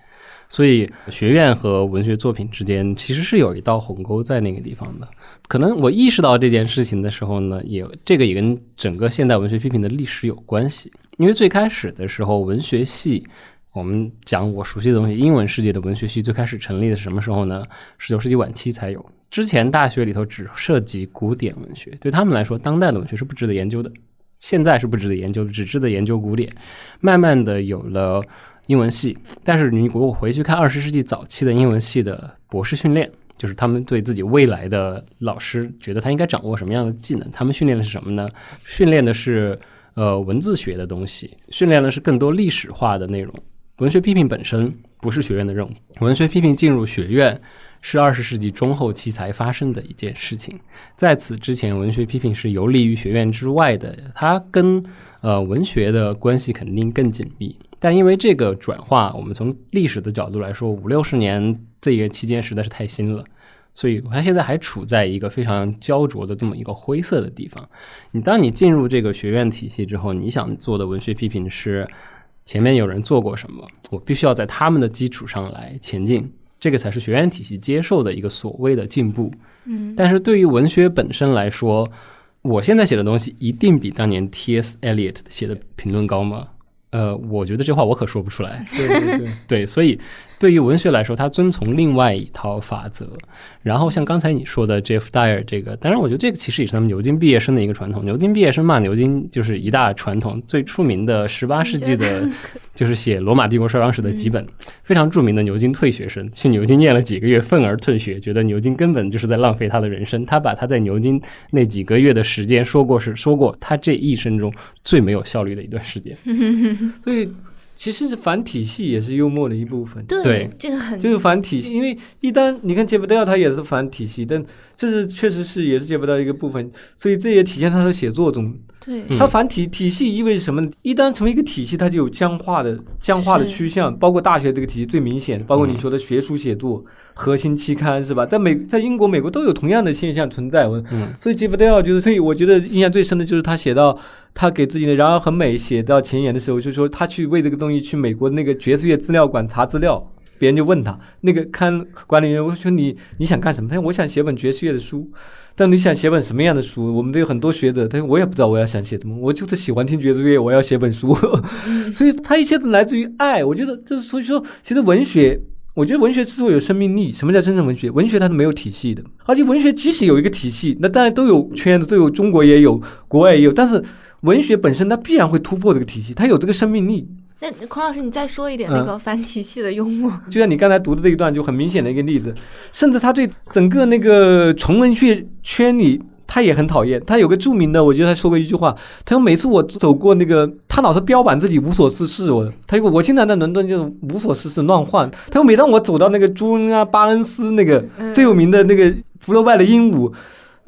所以，学院和文学作品之间其实是有一道鸿沟在那个地方的。可能我意识到这件事情的时候呢，也这个也跟整个现代文学批评的历史有关系。因为最开始的时候，文学系，我们讲我熟悉的东西，英文世界的文学系最开始成立的是什么时候呢？十九世纪晚期才有。之前大学里头只涉及古典文学，对他们来说，当代的文学是不值得研究的。现在是不值得研究，只值得研究古典。慢慢的有了。英文系，但是你如果回去看二十世纪早期的英文系的博士训练，就是他们对自己未来的老师觉得他应该掌握什么样的技能，他们训练的是什么呢？训练的是呃文字学的东西，训练的是更多历史化的内容。文学批评本身不是学院的任务，文学批评进入学院是二十世纪中后期才发生的一件事情。在此之前，文学批评是游离于学院之外的，它跟呃文学的关系肯定更紧密。但因为这个转化，我们从历史的角度来说，五六十年这个期间实在是太新了，所以它现在还处在一个非常焦灼的这么一个灰色的地方。你当你进入这个学院体系之后，你想做的文学批评是前面有人做过什么，我必须要在他们的基础上来前进，这个才是学院体系接受的一个所谓的进步。嗯，但是对于文学本身来说，我现在写的东西一定比当年 T.S. Eliot 写的评论高吗？呃，我觉得这话我可说不出来。对对对，对，所以对于文学来说，它遵从另外一套法则。然后像刚才你说的 Jeff Dyer 这个，当然我觉得这个其实也是他们牛津毕业生的一个传统。牛津毕业生骂牛津就是一大传统。最出名的十八世纪的，就是写罗马帝国衰亡史的几本，非常著名的牛津退学生，去牛津念了几个月，愤而退学，觉得牛津根本就是在浪费他的人生。他把他在牛津那几个月的时间说过是说过他这一生中最没有效率的一段时间。所以其实是反体系也是幽默的一部分。对，对这个很就是反体系，因为一旦你看杰弗戴尔他也是反体系，但这是确实是也是杰弗戴尔一个部分，所以这也体现他的写作中，对，嗯他反体体系意味着什么？一旦成为一个体系，它就有僵化的僵化的趋向，包括大学这个体系最明显，包括你说的学术写作、核心期刊是吧？在美在英国、美国都有同样的现象存在。我嗯所以杰弗戴尔就是，所以我觉得印象最深的就是他写到他给自己的《然而很美》写到前言的时候，就说他去为这个东西去美国那个爵士乐资料馆查资料，别人就问他那个看管理员，我说你你想干什么？他说我想写本爵士乐的书。但你想写本什么样的书？我们都有很多学者，他说我也不知道我要想写什么，我就是喜欢听爵士乐，我要写本书。所以他一切都来自于爱。我觉得就是所以说，其实文学，我觉得文学之所以有生命力，什么叫真正文学？文学它是没有体系的，而且文学即使有一个体系，那当然都有圈子，都有中国也有，国外也有，但是文学本身它必然会突破这个体系，它有这个生命力。那孔老师，你再说一点嗯那个反体系的幽默。就像你刚才读的这一段，就很明显的一个例子，甚至他对整个那个纯文学圈里。他也很讨厌，他有个著名的，我觉得他说过一句话，他说每次我走过那个，他老是标榜自己无所事事，我他说我经常在伦敦就是无所事事乱晃，他说每当我走到那个朱恩啊巴恩斯那个嗯最有名的那个福楼拜的鹦鹉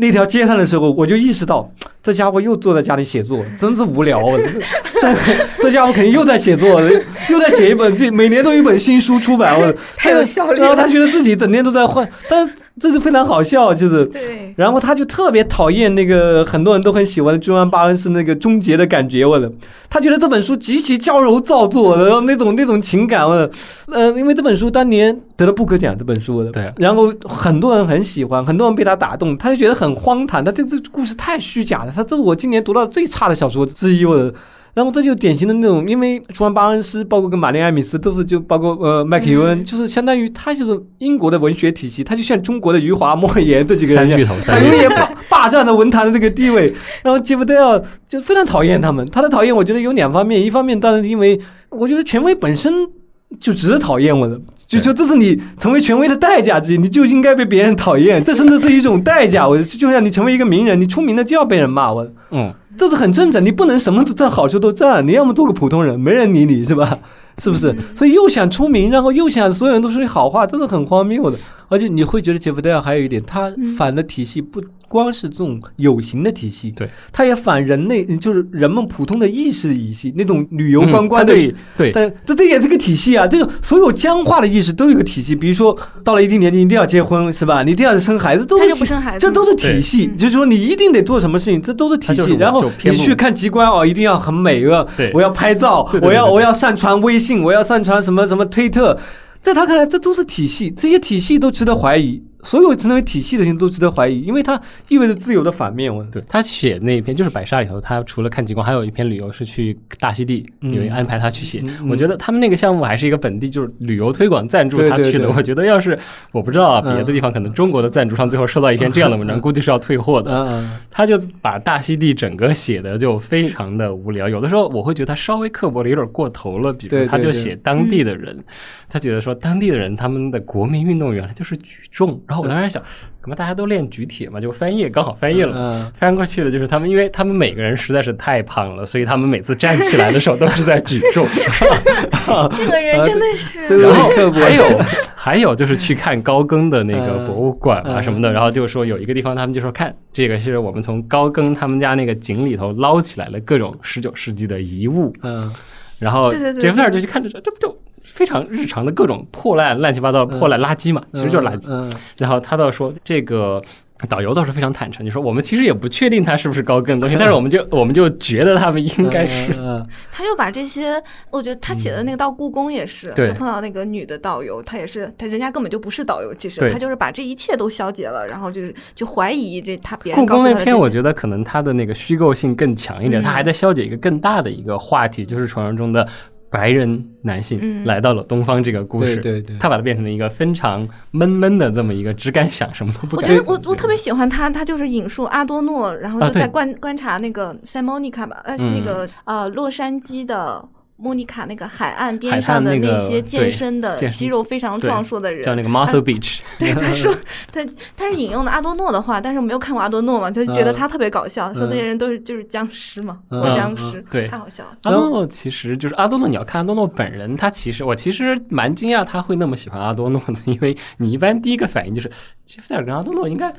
那条街上的时候，我就意识到 这家伙又坐在家里写作，真是无聊。这 这家伙肯定又在写作，又在写一本，这每年都有一本新书出版。我太有效率了然后他觉得自己整天都在换，但这是非常好笑，就是。对，然后他就特别讨厌那个很多人都很喜欢的朱安巴恩斯那个终结的感觉，我的，他觉得这本书极其娇柔造作，然后那种那种情感，我的，呃，因为这本书当年得了布克奖，这本书的，对。然后很多人很喜欢，很多人被他打动，他就觉得很荒唐，他这这故事太虚假了，他这是我今年读到最差的小说之一，我的。然后这就典型的那种，因为除了巴恩斯，包括跟玛丽艾米斯都是就包括呃麦克尤恩，嗯就是相当于他就是英国的文学体系，他就像中国的余华、莫言这几个人一样他永远霸霸占了文坛的这个地位。然后杰弗戴尔就非常讨厌他们，他的讨厌我觉得有两方面，一方面当然是因为我觉得权威本身就只是讨厌我的，就就这是你成为权威的代价之一，你就应该被别人讨厌，这甚至是一种代价。我就像你成为一个名人，你出名了就要被人骂我。嗯，这是很正常，你不能什么都占好处都占，你要么做个普通人，没人理你是吧？是不是？所以又想出名，然后又想所有人都说你好话，这是很荒谬的。而且你会觉得杰弗戴尔还有一点，他反的体系不光是这种有形的体系，对，它也反人类，就是人们普通的意识体系，那种旅游嗯观光的。他对对但这这也是个体系啊，这个所有僵化的意识都有个体系。比如说，到了一定年纪一定要结婚，是吧？你一定要生孩子，都他是不生孩子，这都是体系，就是说你一定得做什么事情，这都是体系。然后你去看极光哦，一定要很美，我要对我要拍照对，对对我要我要上传微信，我要上传什么什么推特，在他看来这都是体系，这些体系都值得怀疑。所有成为体系的事情都值得怀疑，因为它意味着自由的反面。我对他写那一篇就是《白沙》里头，他除了看极光，还有一篇旅游是去大溪地，嗯有人安排他去写。我觉得他们那个项目还是一个本地就是旅游推广赞助他去的。我觉得要是我不知道啊，嗯别的地方可能中国的赞助商最后收到一篇这样的文章，估计是要退货的。嗯他就把大溪地整个写的就非常的无聊，有的时候我会觉得他稍微刻薄的有点过头了。比如他就写当地的人，他觉得说当地的人他们的国民运动员就是举重，然后我当时想，怎么大家都练举铁嘛？就翻页刚好翻页了。嗯，翻过去的就是他们，因为他们每个人实在是太胖了，所以他们每次站起来的时候都是在举重。这个人真的是，然后还有 还有就是去看高更的那个嗯博物馆啊嗯什么的，然后就说有一个地方他们就说看这个是我们从高更他们家那个井里头捞起来了各种十九世纪的遗物，嗯然后对对对杰弗特尔就去看着这这不就非常日常的各种破烂乱七八糟的破烂垃圾嘛，其实就是垃圾。嗯然后他倒说这个导游倒是非常坦诚，就说我们其实也不确定他是不是高更的东西，但是我们就我们就觉得他们应该是。嗯他又把这些，我觉得他写的那个到故宫也是，就碰到那个女的导游，她也是，他人家根本就不是导游，其实对。他就是把这一切都消解了，然后就是就怀疑这他别人故宫那篇，我觉得可能他的那个虚构性更强一点，他还在消解一个更大的一个话题，就是传说中的白人男性嗯来到了东方这个故事。对对对他把它变成了一个非常闷闷的这么一个只敢想什么都不我。觉得我我特别喜欢他，他就是引述阿多诺，然后就在观、观察那个塞莫尼卡吧，呃，是那嗯个、呃洛杉矶的莫妮卡那个海岸边上的那些健身的肌肉非常壮硕的人，叫那个 Muscle Beach，对，他说他他是引用的阿多诺的话，但是我没有看过阿多诺嘛，就觉得嗯。他特别搞笑，说这些人都是就是僵尸嘛，活僵尸，对。太好笑了。阿多诺其实就是阿多诺，你要看阿多诺本人，他其实我其实蛮惊讶他会那么喜欢阿多诺的，因为你一般第一个反应就是杰夫戴尔跟阿多诺应该，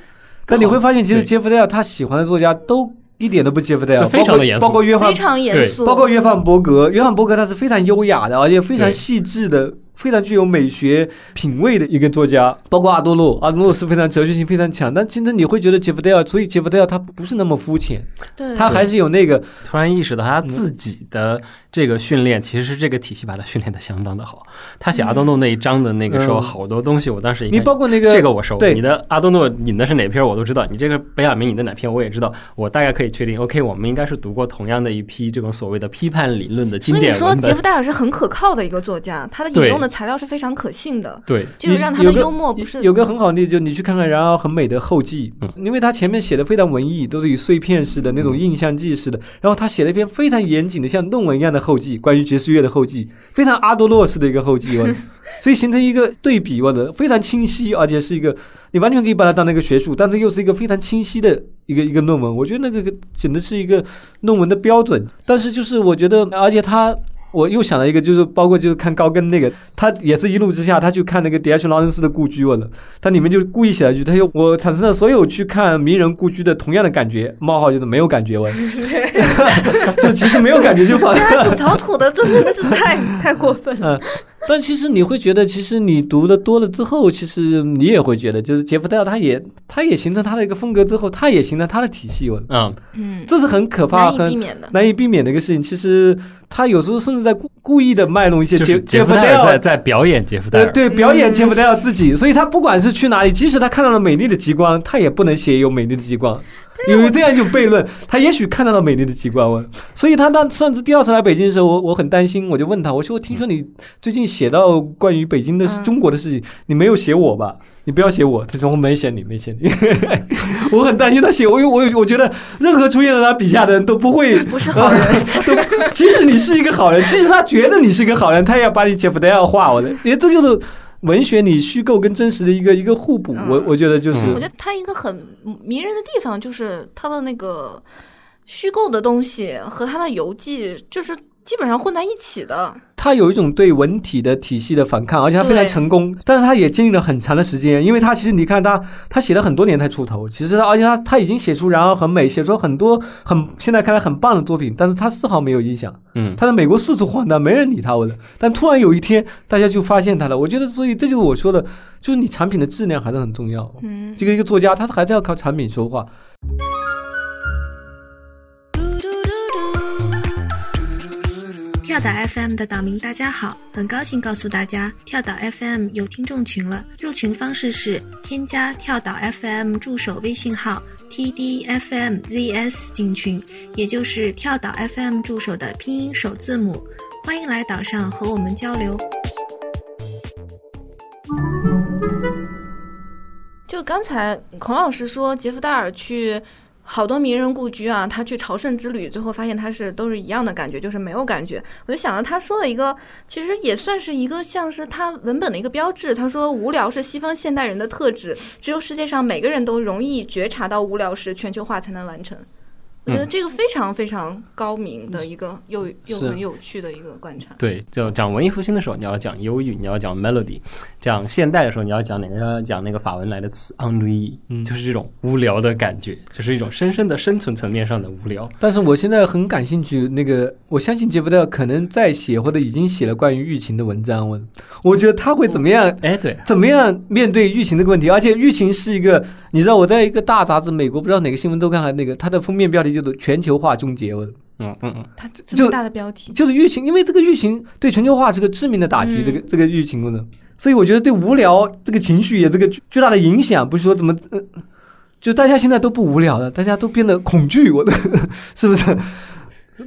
但你会发现，其实杰夫戴尔他喜欢的作家都一点都不杰夫戴尔，就非常的严肃。包括包括约翰非常严对。肃，包括约翰伯格，约翰伯格他是非常优雅的，而且非常细致的，非常具有美学品味的一个作家。包括阿多诺，阿多诺是非常哲学性非常强，但今天你会觉得杰夫戴尔，所以杰夫戴尔他不是那么肤浅，对，他还是有那个突然意识到他自己的这个训练其实是这个体系把他训练的相当的好。他写阿多诺那一章的那个时候，嗯好多东西我当时一你。包括那个这个我熟，对你的阿多诺引的是哪篇我都知道，你这个北雅明引的哪篇我也知道，我大概可以确定。OK，我们应该是读过同样的一批这种所谓的批判理论的经所以你典文本说杰夫。戴尔是很可靠的一个作家，他的引用的材料是非常可信的，对，就是让他的幽默不是有个很好的例子，就你去看看《然而很美的后记》，嗯因为他前面写的非常文艺，都是以碎片式的那种印象记式的，然后他写了一篇非常严谨的像论文一样的后记，关于爵士乐的后记，非常阿多洛式的一个后记，所以形成一个对比，我的非常清晰，而且是一个你完全可以把它当那个学术，但是又是一个非常清晰的一个一个论文，我觉得那个简直是一个论文的标准。但是就是我觉得，而且他。我又想到一个，就是包括就是看高更那个，他也是一怒之下，他去看那个迪埃什劳伦斯的故居，我的，他里面就故意写了一句，他说我产生了所有去看名人故居的同样的感觉，冒号就是没有感觉，我，就其实没有感觉就跑对他吐槽吐的真的是太太过分了。嗯，但其实你会觉得，其实你读的多了之后，其实你也会觉得，就是杰夫戴尔他也他也形成他的一个风格之后，他也形成他的体系，我，嗯，嗯，这是很可怕、很避免的。难以避免的一个事情。其实他有时候甚至在故故意的卖弄一些杰杰夫戴尔在在表演杰夫戴尔，对对，表演杰夫戴尔自己，所以他不管是去哪里，即使他看到了美丽的极光，他也不能写有美丽的极光。有这样一种悖论，他也许看到了美丽的极光，我，所以他当上次第二次来北京的时候，我我很担心，我就问他，我说我听说你最近写到关于北京的嗯中国的事情，你没有写我吧？你不要写我。他说我没写你，没写你。我很担心他写我，因为我我觉得任何出现在他笔下的人都不会 不是好人，都，即使你是一个好人，即使他觉得你是一个好人，他也要把你杰夫戴尔化。我的，因为这就是文学里虚构跟真实的一个一个互补。我嗯我觉得就是，嗯我觉得他一个很迷人的地方就是他的那个虚构的东西和他的游记，就是基本上混在一起的。他有一种对文体的体系的反抗，而且他非常成功，但是他也经历了很长的时间，因为他其实你看他，他写了很多年才出头，其实而且他他已经写出《然而很美》，写出很多很现在看来很棒的作品，但是他丝毫没有影响，嗯，他在美国四处晃荡，没人理他我的，但突然有一天大家就发现他了，我觉得所以这就是我说的，就是你产品的质量还是很重要，嗯，这个一个作家他还是要靠产品说话，跳岛 FM 的岛民大家好，很高兴告诉大家，跳岛 FM 有听众群了。入群方式是添加跳岛 FM 助手微信号 tdfmzs 进群，也就是跳岛 FM 助手的拼音首字母。欢迎来岛上和我们交流。就刚才孔老师说杰夫戴尔去好多名人故居啊，他去朝圣之旅，最后发现他是都是一样的感觉，就是没有感觉。我就想到他说了一个，其实也算是一个像是他文本的一个标志。他说无聊是西方现代人的特质，只有世界上每个人都容易觉察到无聊时，全球化才能完成。我我觉得这个非常非常高明的一个又又很有趣的一个观察。对，就讲文艺复兴的时候，你要讲忧郁，你要讲 melody；讲现代的时候，你要讲哪个？要讲那个法文来的词 ennui，、嗯就是这种无聊的感觉，就是一种深深的生存层面上的无聊。但是我现在很感兴趣，那个我相信杰弗特可能在写或者已经写了关于疫情的文章，我我觉得他会怎么样哎，对，怎么样面对疫情这个问题？而且疫情是一个，你知道我在一个大杂志，美国不知道哪个新闻周刊还那个，它的封面标题就是“全球化终结”，我嗯嗯嗯，它这就么大的标题，就是疫情，因为这个疫情对全球化是个致命的打击，嗯这个这个疫情呢，所以我觉得对无聊这个情绪也这个巨巨大的影响，不是说怎么，呃、就大家现在都不无聊了，大家都变得恐惧，我的 是不是？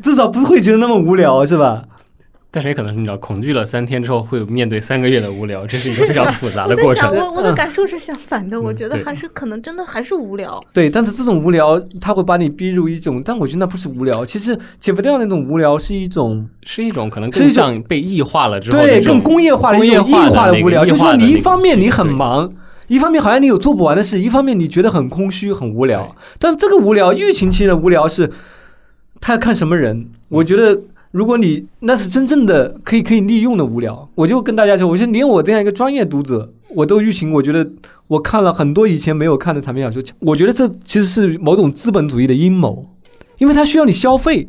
至少不会觉得那么无聊，是吧？但是也可能是你知道，恐惧了三天之后，会面对三个月的无聊，这是一个非常复杂的过程。我 我的感受是相反的，我觉得还是可能真的还是无聊。对，但是这种无聊，它会把你逼入一种，但我觉得那不是无聊，其实解不掉那种无聊，是一种是一种可能更像被异化了之后对更工业化的一种异工业化的无聊，就是说你一方面你很忙。一方面好像你有做不完的事，一方面你觉得很空虚、很无聊。但这个无聊，疫情期的无聊是，他要看什么人。我觉得，如果你那是真正的可以可以利用的无聊，我就跟大家说，我说连我这样一个专业读者，我都预情，我觉得我看了很多以前没有看的产品小说，我觉得这其实是某种资本主义的阴谋，因为它需要你消费，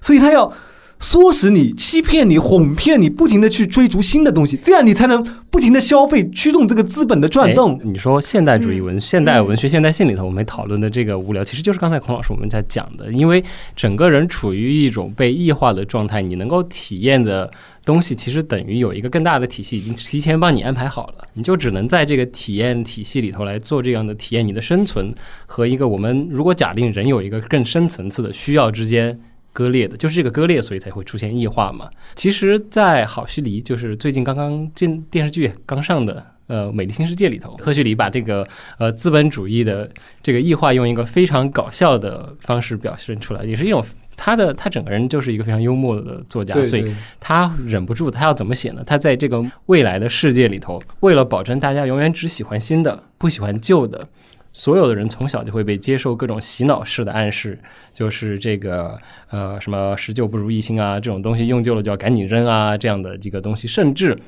所以它要。唆使你、欺骗你、哄骗你，不停的去追逐新的东西，这样你才能不停的消费，驱动这个资本的转动哎。你说现代主义嗯文、现代文学、现代性里头，我们讨论的这个无聊，其实就是刚才孔老师我们在讲的，因为整个人处于一种被异化的状态，你能够体验的东西，其实等于有一个更大的体系已经提前帮你安排好了，你就只能在这个体验体系里头来做这样的体验，你的生存和一个我们如果假定人有一个更深层次的需要之间。割裂的，就是这个割裂，所以才会出现异化嘛。其实，在好西离，就是最近刚刚进电视剧刚上的呃《美丽新世界》里头，赫胥黎把这个呃资本主义的这个异化用一个非常搞笑的方式表现出来，也是一种他的他整个人就是一个非常幽默的作家，所以他忍不住，他要怎么写呢？他在这个未来的世界里头，为了保证大家永远只喜欢新的，不喜欢旧的，所有的人从小就会被接受各种洗脑式的暗示，就是这个呃什么十旧不如一新啊这种东西，用旧了就要赶紧扔啊这样的这个东西，甚至。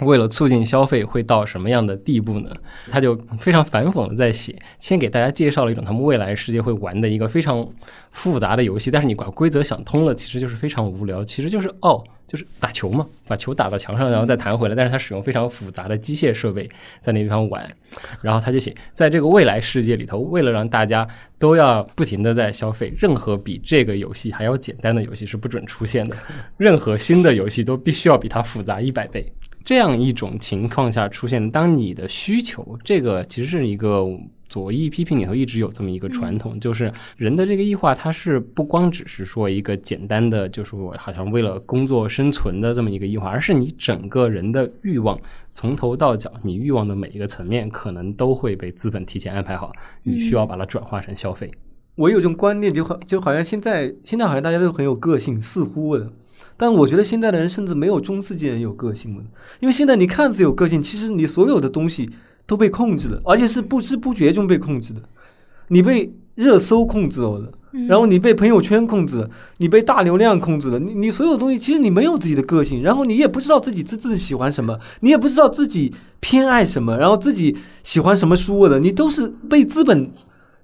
为了促进消费，会到什么样的地步呢？他就非常反讽的在写，先给大家介绍了一种他们未来世界会玩的一个非常复杂的游戏，但是你把规则想通了，其实就是非常无聊，其实就是哦，就是打球嘛，把球打到墙上，然后再弹回来，但是他使用非常复杂的机械设备在那地方玩，然后他就写，在这个未来世界里头，为了让大家都要不停的在消费，任何比这个游戏还要简单的游戏是不准出现的，任何新的游戏都必须要比它复杂一百倍。这样一种情况下出现，当你的需求，这个其实是一个左翼批评里头一直有这么一个传统，就是人的这个异化，它是不光只是说一个简单的，就是我好像为了工作生存的这么一个异化，而是你整个人的欲望从头到脚，你欲望的每一个层面，可能都会被资本提前安排好，你需要把它转化成消费。我有一种观念，就好就好像现在现在好像大家都很有个性，似乎的。但我觉得现在的人甚至没有中世纪人有个性了，因为现在你看似有个性，其实你所有的东西都被控制了，而且是不知不觉中被控制的。你被热搜控制了，嗯然后你被朋友圈控制了，你被大流量控制了，你你所有东西其实你没有自己的个性，然后你也不知道自己自自己喜欢什么，你也不知道自己偏爱什么，然后自己喜欢什么书的，你都是被资本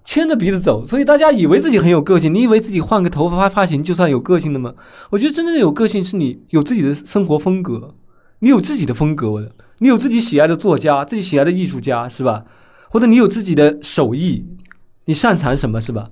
牵着鼻子走，所以大家以为自己很有个性，你以为自己换个头发发型就算有个性的吗？我觉得真正的有个性是你有自己的生活风格，你有自己的风格的，你有自己喜爱的作家，自己喜爱的艺术家，是吧？或者你有自己的手艺，你擅长什么，是吧？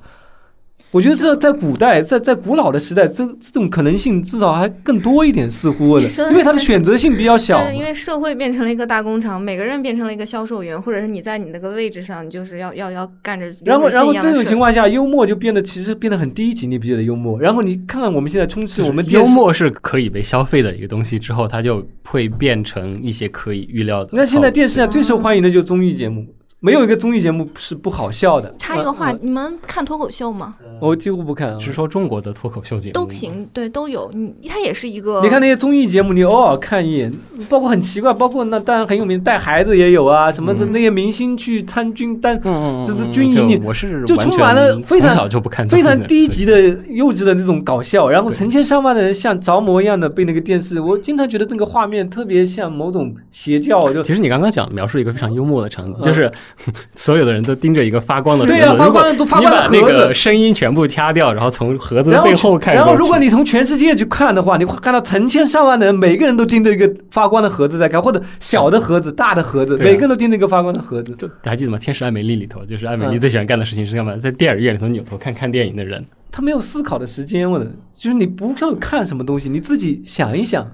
我觉得这在古代，在在古老的时代，这这种可能性至少还更多一点，似乎的，的因为它的选择性比较小 因为社会变成了一个大工厂，每个人变成了一个销售员，或者是你在你那个位置上，你就是要要要干着然后，然后这种情况下，幽默就变得其实变得很低级，你不觉得幽默？然后你看看我们现在充斥我们，幽默是可以被消费的一个东西，之后它就会变成一些可以预料的套路。那现在电视上最受欢迎的就是综艺节目，没有一个综艺节目是不好笑的。插一个话，呃你们看脱口秀吗？我几乎不看啊。是说中国的脱口秀节目都行，对，都有。你它也是一个，你看那些综艺节目，你偶尔看一眼，包括很奇怪，包括那当然很有名带孩子也有啊，什么的嗯那些明星去参军单，嗯嗯嗯，这这军营里我是就充满了非常小就不看非常低级的、幼稚的那种搞笑，然后成千上万的人像着魔一样的被那个电视，我经常觉得那个画面特别像某种邪教，就其实你刚刚讲描述一个非常幽默的场景，嗯就是 所有的人都盯着一个发光的盒子，对呀、发光的都发你光的把那盒子个。声音全部掐掉，然后从盒子的背后看然后如果你从全世界去看的话，你会看到成千上万的人，每个人都盯着一个发光的盒子在看，或者小的盒子、大的盒子，啊每个人都盯着一个发光的盒子。就还记得吗？《天使爱美丽》里头，就是艾美丽嗯最喜欢干的事情是干嘛？在电影院里头扭头看看电影的人。他没有思考的时间，我的就是你不要看什么东西，你自己想一想，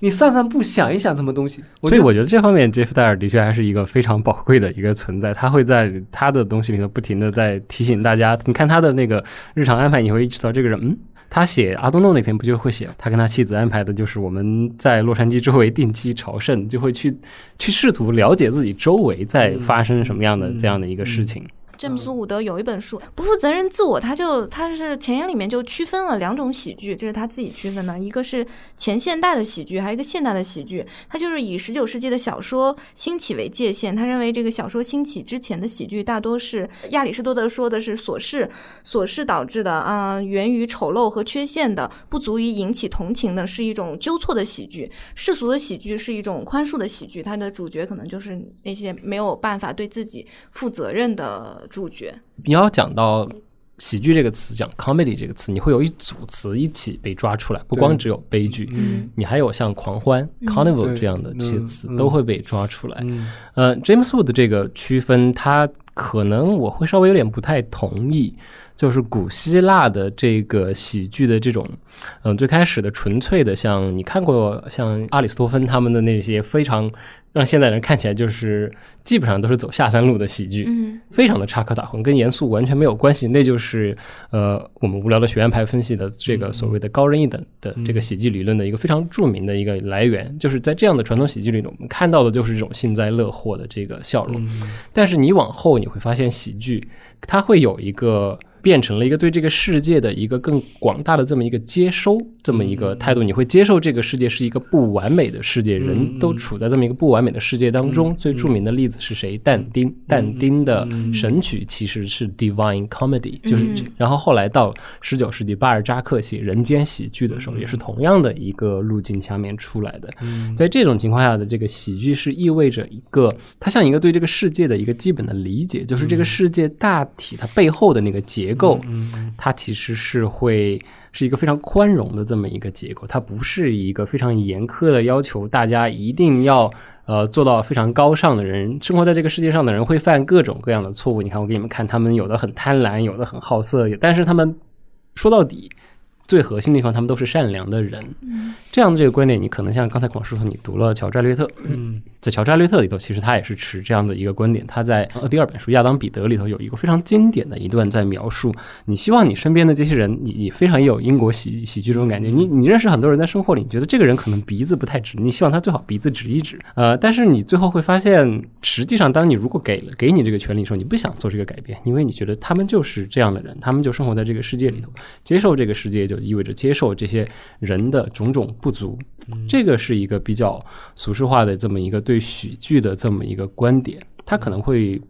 你散散步想一想什么东西。所以我觉得这方面，杰夫戴尔的确还是一个非常宝贵的一个存在。他会在他的东西里头不停的在提醒大家。你看他的那个日常安排，你会意识到这个人，嗯，他写阿东诺那篇不就会写，他跟他妻子安排的就是我们在洛杉矶周围定期朝圣，就会去去试图了解自己周围在发生什么样的嗯这样的一个事情。詹姆斯·伍德有一本书《不负责任自我》，他就他是前言里面就区分了两种喜剧，这是他自己区分的，一个是前现代的喜剧，还有一个现代的喜剧。他就是以十九世纪的小说兴起为界限，他认为这个小说兴起之前的喜剧大多是亚里士多德说的是琐事琐事导致的啊、源于丑陋和缺陷的，不足以引起同情的，是一种纠错的喜剧。世俗的喜剧是一种宽恕的喜剧，它的主角可能就是那些没有办法对自己负责任的主角。你要讲到喜剧这个词，讲 comedy 这个词，你会有一组词一起被抓出来，不光只有悲剧，嗯你还有像狂欢、嗯 carnival 这样的这些词嗯都会被抓出来。嗯呃，James Wood 这个区分，他可能我会稍微有点不太同意。就是古希腊的这个喜剧的这种，嗯、最开始的纯粹的，像你看过像阿里斯托芬他们的那些非常让现代人看起来就是基本上都是走下三路的喜剧，嗯非常的插科打诨，跟严肃完全没有关系。那就是呃，我们无聊的学院派分析的这个所谓的高人一等的这个喜剧理论的一个非常著名的一个来源，就是在这样的传统喜剧里，我们看到的就是这种幸灾乐祸的这个笑容。但是你往后你会发现，喜剧它会有一个。变成了一个对这个世界的一个更广大的这么一个接收，这么一个态度，你会接受这个世界是一个不完美的世界，人都处在这么一个不完美的世界当中。最著名的例子是谁？但丁，但丁的神曲其实是 Divine Comedy，就是这。然后后来到十九世纪，巴尔扎克写人间喜剧的时候，也是同样的一个路径下面出来的。在这种情况下的这个喜剧是意味着一个，它像一个对这个世界的一个基本的理解，就是这个世界大体它背后的那个结构，它其实是会是一个非常宽容的这么一个结构，它不是一个非常严苛的要求大家一定要。呃，做到非常高尚的人，生活在这个世界上的人会犯各种各样的错误。你看，我给你们看，他们有的很贪婪，有的很好色，但是他们说到底，最核心的地方，他们都是善良的人。这样的这个观点，你可能像刚才孔师傅，你读了乔治·艾略特，嗯在乔治·艾略特里头，其实他也是持这样的一个观点。他在呃第二本书《亚当·彼得》里头有一个非常经典的一段，在描述你希望你身边的这些人，你你非常有英国喜喜剧这种感觉。你你认识很多人在生活里，你觉得这个人可能鼻子不太直，你希望他最好鼻子直一直。呃，但是你最后会发现，实际上当你如果给了给你这个权利的时候，你不想做这个改变，因为你觉得他们就是这样的人，他们就生活在这个世界里头，接受这个世界就意味着接受这些人的种种不足。这个是一个比较俗世化的这么一个对喜剧的这么一个观点，它可能会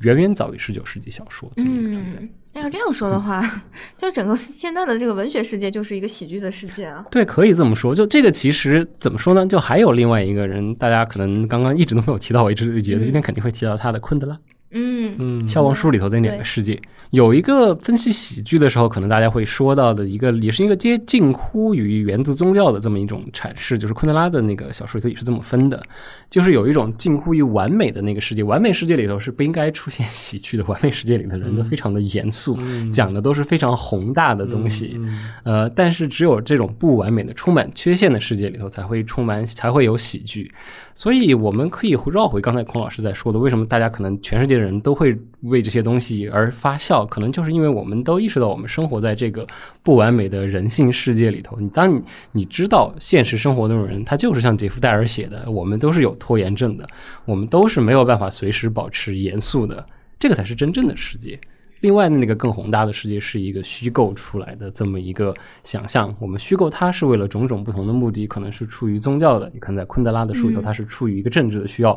远远早于十九世纪小说这么一个存在。嗯，要这样说的话，就整个现在的这个文学世界就是一个喜剧的世界啊。对，可以这么说。就这个其实怎么说呢？就还有另外一个人，大家可能刚刚一直都没有提到，我一直觉得今天肯定会提到他的昆德拉。嗯。嗯《消亡书》里头的两个世界，有一个分析喜剧的时候，可能大家会说到的一个，也是一个接近乎于源自宗教的这么一种阐释，就是昆德拉的那个小说里头也是这么分的，就是有一种近乎于完美的那个世界，完美世界里头是不应该出现喜剧的，完美世界里的人都非常的严肃，讲的都是非常宏大的东西，呃，但是只有这种不完美的、充满缺陷的世界里头，才会充满，才会有喜剧。所以我们可以绕回刚才孔老师在说的，为什么大家可能全世界的人都会会为这些东西而发笑，可能就是因为我们都意识到我们生活在这个不完美的人性世界里头。你当你你知道现实生活那种人，他就是像杰夫戴尔写的，我们都是有拖延症的，我们都是没有办法随时保持严肃的，这个才是真正的世界。另外的那个更宏大的世界是一个虚构出来的这么一个想象，我们虚构它是为了种种不同的目的，可能是出于宗教的，也可能在昆德拉的书里头，它是出于一个政治的需要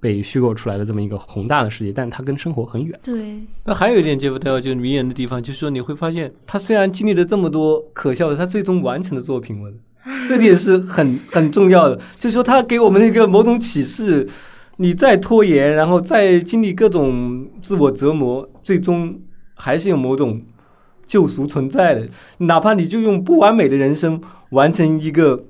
被虚构出来的这么一个宏大的世界，但它跟生活很远。对，那还有一点接不掉就是迷人的地方，就是说你会发现，他虽然经历了这么多可笑的，他最终完成的作品了，这点是很很重要的。就是说，他给我们一个某种启示：你再拖延，然后再经历各种自我折磨，最终还是有某种救赎存在的。哪怕你就用不完美的人生完成一个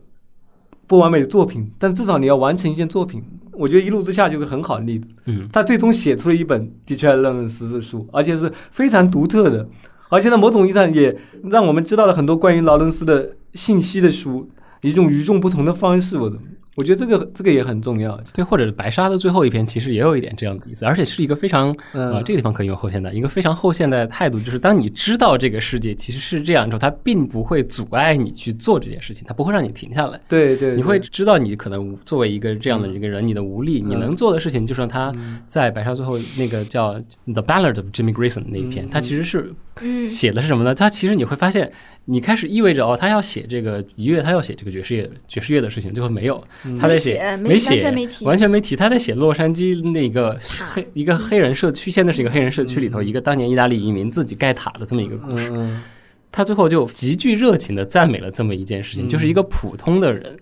不完美的作品，但至少你要完成一件作品。我觉得《一怒之下》就是很好的例子。嗯，他最终写出了一本的确让人识字书，而且是非常独特的，而且在某种意义上也让我们知道了很多关于劳伦斯的信息的书，一种与众不同的方式。我的，我觉得这个这个也很重要。对，或者白沙的最后一篇其实也有一点这样的意思，而且是一个非常嗯。呃这个地方可以用后现代，一个非常后现代的态度，就是当你知道这个世界其实是这样之后，它并不会阻碍你去做这件事情，它不会让你停下来。对对，你会知道你可能作为一个这样的一个人，你的无力，你能做的事情，就像他在白沙最后那个叫《The Ballad of Jimmy Grayson》那一篇，他其实是嗯，写的是什么呢？他其实你会发现，你开始意味着哦，他要写这个一月，他要写这个爵士乐爵士乐的事情，最后没有，他在写没写写，完全没提完全没提，他在写洛杉矶那个黑一个黑人社区，现在是一个黑人社区里头一个当年意大利移民自己盖塔的这么一个故事。嗯他最后就极具热情的赞美了这么一件事情，嗯就是一个普通的人，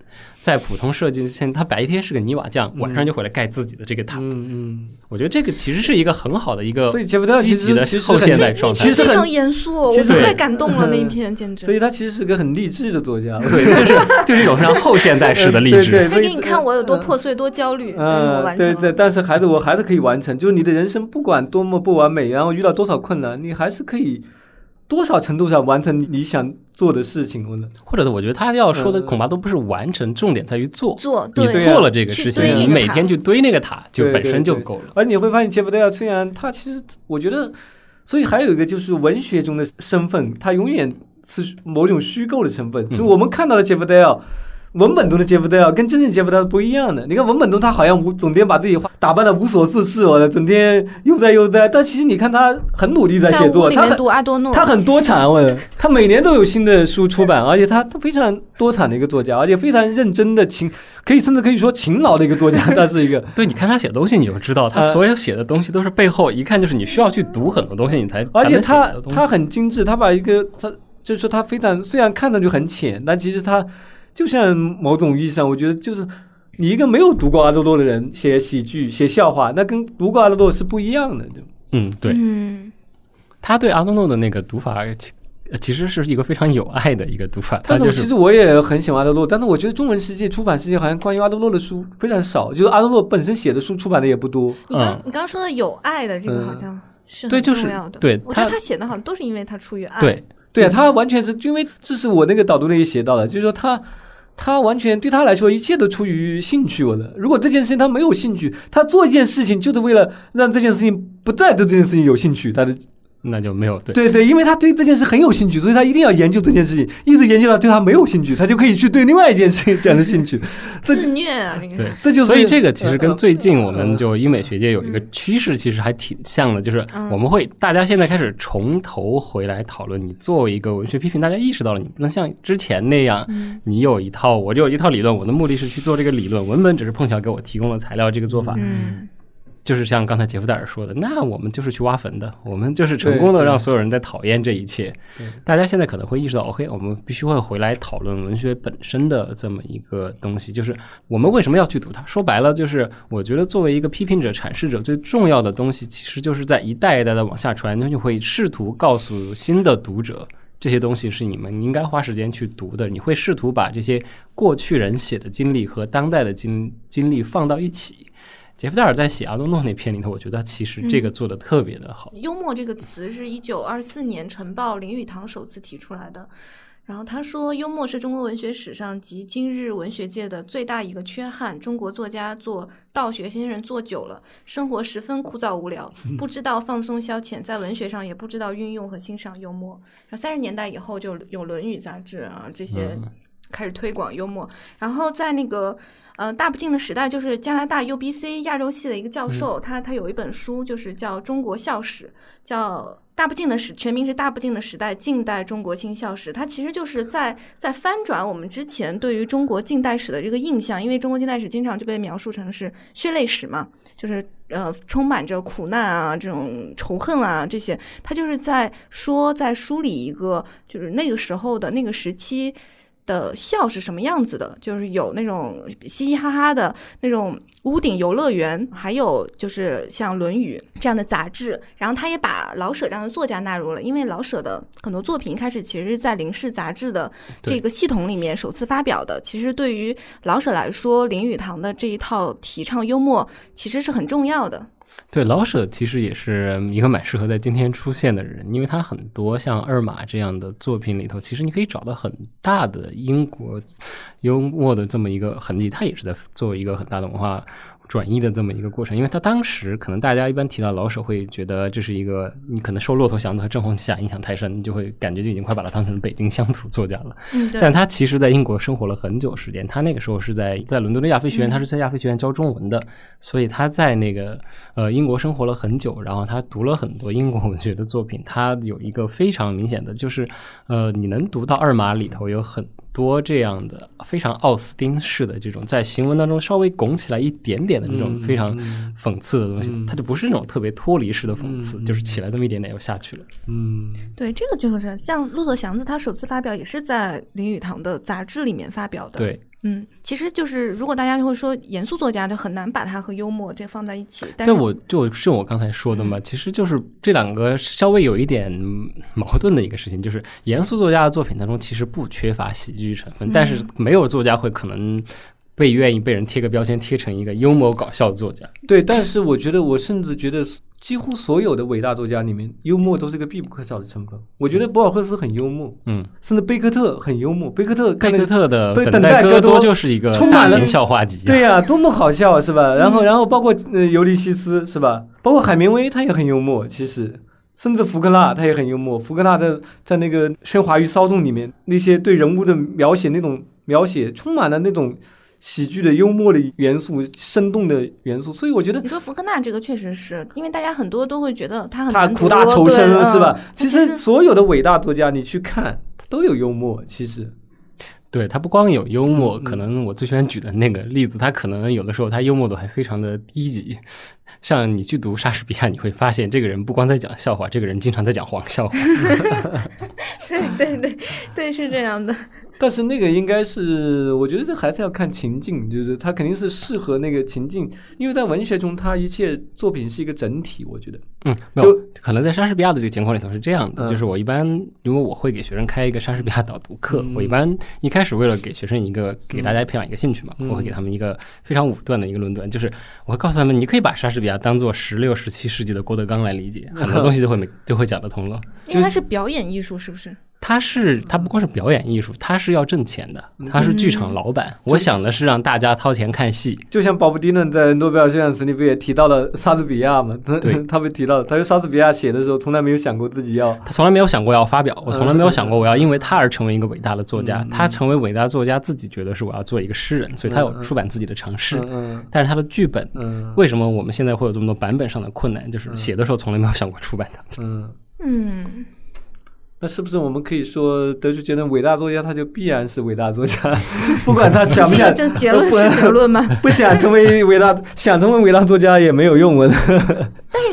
在普通设计之前，他白天是个泥瓦匠，嗯晚上就回来盖自己的这个塔。嗯嗯，我觉得这个其实是一个很好的一个所以杰夫戴尔其实积极的后其实很现代状态其。实非常严肃，我太感动了那一篇，简直。所以他其实是个很励志的作家。对，就是就是一种非常后现代式的励志。对对他给你看我有多破碎、多焦虑，嗯，完成。对对，但是孩子，我还是可以完成。就是你的人生不管多么不完美，然后遇到多少困难，你还是可以多少程度上完成你你想做的事情。或者，或者我觉得他要说的嗯恐怕都不是完成，重点在于做。你做你做了这个事情，你每天去堆那个塔，就本身就够了。而你会发现，杰夫戴尔虽然他其实，我觉得，所以还有一个就是文学中的身份，他永远是某种虚构的成分。就我们看到的杰夫戴尔。文本中的杰夫戴尔跟真正杰夫戴尔不一样的。你看文本中他好像无整天把自己打扮的无所事事哦，整天悠哉悠哉。但其实你看他很努力在写作，他很里面读阿多诺，他很多产，我他每年都有新的书出版，而且他他非常多产的一个作家，而且非常认真的勤，可以甚至可以说勤劳的一个作家。他是一个，对，你看他写的东西，你就知道他呃所有写的东西都是背后一看就是你需要去读很多东西，你才而且他的东西他很精致，他把一个他就是说他非常虽然看上去很浅，但其实他就像某种意义上，我觉得就是你一个没有读过阿多洛的人写喜剧写笑话，那跟读过阿多洛是不一样的。就嗯，对，嗯，他对阿多诺的那个读法，其呃其实是一个非常有爱的一个读法。他但是就是其实我也很喜欢阿多洛，但是我觉得中文世界出版世界好像关于阿多洛的书非常少，就是阿多洛本身写的书出版的也不多。你刚嗯你刚刚说的有爱的这个嗯好像是对就是很重要的。对我觉得他他写的好像都是因为他出于爱。对，对啊，他完全是因为这是我那个导读里也写到的，就是说他他完全对他来说一切都出于兴趣。我的，如果这件事情他没有兴趣，他做一件事情就是为了让这件事情不再对这件事情有兴趣。他的那就没有对。对对，因为他对这件事很有兴趣，所以他一定要研究这件事情，一直研究到对他没有兴趣，他就可以去对另外一件事情产生兴趣。自虐啊，这个对，这就是所以这个其实跟呃最近我呃们就英美学界有一个趋势，其实还挺像的，就是嗯。我们会大家现在开始从头回来讨论，你作为一个文学批评，大家意识到了你不能像之前那样，嗯。你有一套，我就有一套理论，我的目的是去做这个理论，文本只是碰巧给我提供了材料，这个做法嗯就是像刚才杰夫戴尔说的，那我们就是去挖坟的，我们就是成功的让所有人在讨厌这一切。大家现在可能会意识到，OK，我们必须会回来讨论文学本身的这么一个东西，就是我们为什么要去读它？说白了，就是我觉得作为一个批评者、阐释者，最重要的东西，其实就是在一代一代的往下传，那就会试图告诉新的读者。这些东西是你们应该花时间去读的，你会试图把这些过去人写的经历和当代的经经历放到一起。杰夫戴尔在写阿多诺那篇里头，我觉得其实这个做的特别的好。幽默这个词是一九二四年《晨报》林语堂首次提出来的。然后他说，幽默是中国文学史上及今日文学界的最大一个缺憾。中国作家做道学先生做久了，生活十分枯燥无聊，不知道放松消遣，在文学上也不知道运用和欣赏幽默。然后三十年代以后就有《论语》杂志啊这些开始推广幽默。然后在那个呃大不敬的时代，就是加拿大 UBC 亚洲系的一个教授，他他有一本书，就是叫《中国校史》，叫。大不敬的时全名是大不敬的时代，近代中国新校史。它其实就是在在翻转我们之前对于中国近代史的这个印象，因为中国近代史经常就被描述成是血泪史嘛，就是呃充满着苦难啊这种仇恨啊这些。他就是在说在梳理一个就是那个时候的那个时期。的笑是什么样子的？就是有那种嘻嘻哈哈的那种屋顶游乐园，还有就是像《论语》这样的杂志。然后他也把老舍这样的作家纳入了，因为老舍的很多作品一开始其实是在《林氏》杂志的这个系统里面首次发表的。其实对于老舍来说，林语堂的这一套提倡幽默其实是很重要的。对老舍其实也是一个蛮适合在今天出现的人，因为他很多像二马这样的作品里头，其实你可以找到很大的英国幽默的这么一个痕迹。他也是在做一个很大的文化。转移的这么一个过程，因为他当时可能大家一般提到老舍，会觉得这是一个你可能受骆驼祥子和正红旗下影响太深，你就会感觉就已经快把他当成北京乡土作家了。嗯，但他其实在英国生活了很久时间，他那个时候是在在伦敦的亚非学院，他是在亚非学院教中文的，所以他在那个呃英国生活了很久，然后他读了很多英国文学的作品，他有一个非常明显的就是，呃，你能读到二马里头有很。多这样的非常奥斯丁式的这种在行文当中稍微拱起来一点点的这种非常讽刺的东西，它就不是那种特别脱离式的讽刺，就是起来这么一点点又下去了。嗯，对，这个就是像骆驼祥子，他首次发表也是在林语堂的杂志里面发表的。对。嗯，其实就是如果大家就会说严肃作家，就很难把他和幽默这放在一起。但我就是我刚才说的嘛，其实就是这两个稍微有一点矛盾的一个事情，就是严肃作家的作品当中其实不缺乏喜剧成分，但是没有作家会可能被愿意被人贴个标签，贴成一个幽默搞笑的作家。对，但是我觉得，我甚至觉得。几乎所有的伟大作家里面，幽默都是个必不可少的成分。我觉得博尔赫斯很幽默，嗯，甚至贝克特很幽默。贝克特，贝克特的《等待戈多》就是一个充满了笑话集，对呀，多么好笑是吧？然后，然后包括呃尤利西斯是吧？包括海明威他也很幽默，其实，甚至福克纳他也很幽默。福克纳在在那个《喧哗与骚动》里面，那些对人物的描写，那种描写充满了那种。喜剧的幽默的元素，生动的元素，所以我觉得你说福克纳这个确实是因为大家很多都会觉得他很他苦大仇深是吧？其实所有的伟大作家，你去看他都有幽默。其实，对他不光有幽默，可能我最喜欢举的那个例子，他可能有的时候他幽默度还非常的低级。像你去读莎士比亚，你会发现这个人不光在讲笑话，这个人经常在讲黄笑话。对对对 对，是这样的。但是那个应该是，我觉得这还是要看情境，就是他肯定是适合那个情境，因为在文学中，他一切作品是一个整体。我觉得，嗯，就可能在莎士比亚的这个情况里头是这样的，就是我一般因为我会给学生开一个莎士比亚导读课，我一般一开始为了给学生一个给大家培养一个兴趣嘛，我会给他们一个非常武断的一个论断，就是我会告诉他们，你可以把莎士比较当做十六、十七世纪的郭德纲来理解，很多东西就会没 就会讲得通了。因为它是表演艺术，是不是？他是他不光是表演艺术，他是要挣钱的，他是剧场老板。我想的是让大家掏钱看戏，就像鲍勃迪伦在诺贝尔奖词里不也提到了莎士比亚吗？对，他被提到，他说莎士比亚写的时候从来没有想过自己要，他从来没有想过要发表，我从来没有想过我要因为他而成为一个伟大的作家。他成为伟大作家，自己觉得是我要做一个诗人，所以他有出版自己的尝试。但是他的剧本，为什么我们现在会有这么多版本上的困难？就是写的时候从来没有想过出版的。嗯 嗯。那是不是我们可以说，得出结论伟大作家他就必然是伟大作家，不管他想不想？这结论是结论吗？不想成为伟大，想成为伟大作家也没有用的。